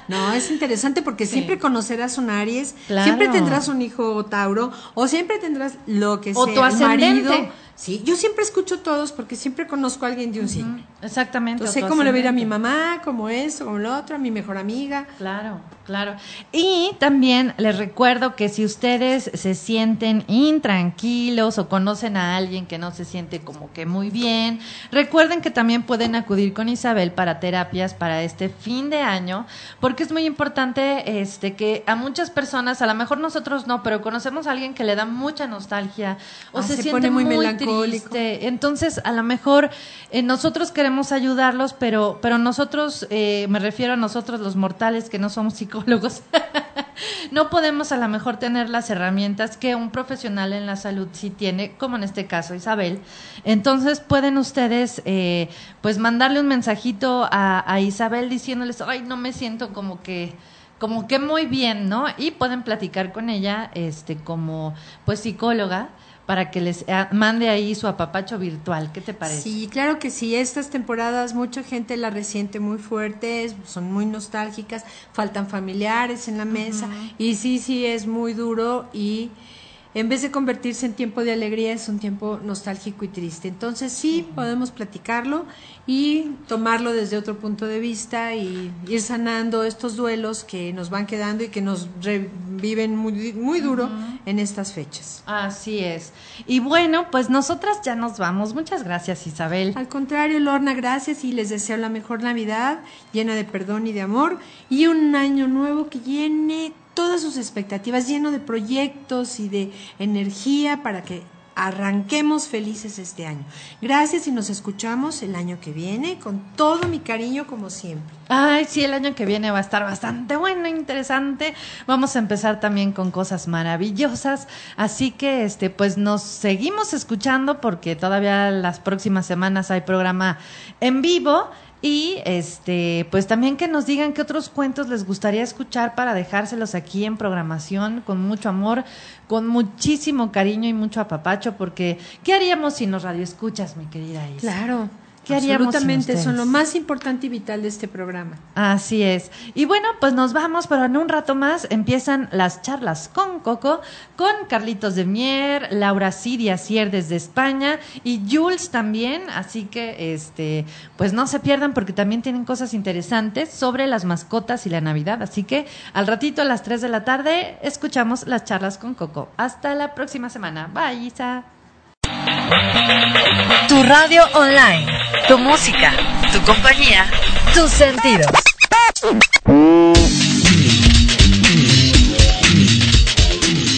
No, es interesante porque Sí. siempre conocerás un Aries, Claro. siempre tendrás un hijo Tauro, o siempre tendrás lo que O sea, tu ascendente. marido. Sí, yo siempre escucho todos porque siempre conozco a alguien de un signo. Exactamente. Entonces sé cómo le va a ir a mi mamá, como esto, como lo otro, a mi mejor amiga. Claro, claro. Y también les recuerdo que si ustedes se sienten intranquilos o conocen a alguien que no se siente como que muy bien, recuerden que también pueden acudir con Isabel para terapias para este fin de año, porque es muy importante este que a muchas personas, a lo mejor nosotros no, pero conocemos a alguien que le da mucha nostalgia o Ah, se, se siente pone muy muy, melancólico. triste. Entonces, a lo mejor eh, nosotros queremos ayudarlos, pero, pero nosotros, eh, me refiero a nosotros los mortales que no somos psicólogos, no podemos a lo mejor tener las herramientas que un profesional en la salud sí tiene, como en este caso Isabel. Entonces, pueden ustedes, eh, pues, mandarle un mensajito a, a Isabel diciéndoles, ay, no me siento como que como que muy bien, ¿no? Y pueden platicar con ella, este, como, pues, psicóloga, para que les eh, mande ahí su apapacho virtual. ¿Qué te parece? Sí, claro que sí. Estas temporadas mucha gente la resiente muy fuerte, son muy nostálgicas, faltan familiares en la mesa y sí, sí es muy duro y en vez de convertirse en tiempo de alegría, es un tiempo nostálgico y triste. Entonces sí, podemos platicarlo y tomarlo desde otro punto de vista y ir sanando estos duelos que nos van quedando y que nos reviven muy, muy duro en estas fechas. Así es. Y bueno, pues nosotras ya nos vamos. Muchas gracias, Isabel. Al contrario, Lorna, gracias y les deseo la mejor Navidad, llena de perdón y de amor y un año nuevo que llene todas sus expectativas, lleno de proyectos y de energía para que arranquemos felices este año. Gracias y nos escuchamos el año que viene con todo mi cariño como siempre. Ay, sí, el año que viene va a estar bastante bueno, interesante. Vamos a empezar también con cosas maravillosas, así que este pues nos seguimos escuchando porque todavía las próximas semanas hay programa en vivo y este, pues también que nos digan qué otros cuentos les gustaría escuchar para dejárselos aquí en programación con mucho amor, con muchísimo cariño y mucho apapacho, porque ¿qué haríamos si nos radioescuchas, mi querida Isa? Claro. ¿Qué Absolutamente, son lo más importante y vital de este programa. Así es. Y bueno, pues nos vamos, pero en un rato más empiezan las charlas con Coco, con Carlitos de Mier, Laura Siria Cier desde España y Jules también. Así que, este, pues no se pierdan porque también tienen cosas interesantes sobre las mascotas y la Navidad. Así que al ratito a las 3 de la tarde escuchamos las charlas con Coco. Hasta la próxima semana. Bye, Isa. Tu radio online, tu música, tu compañía, tus sentidos.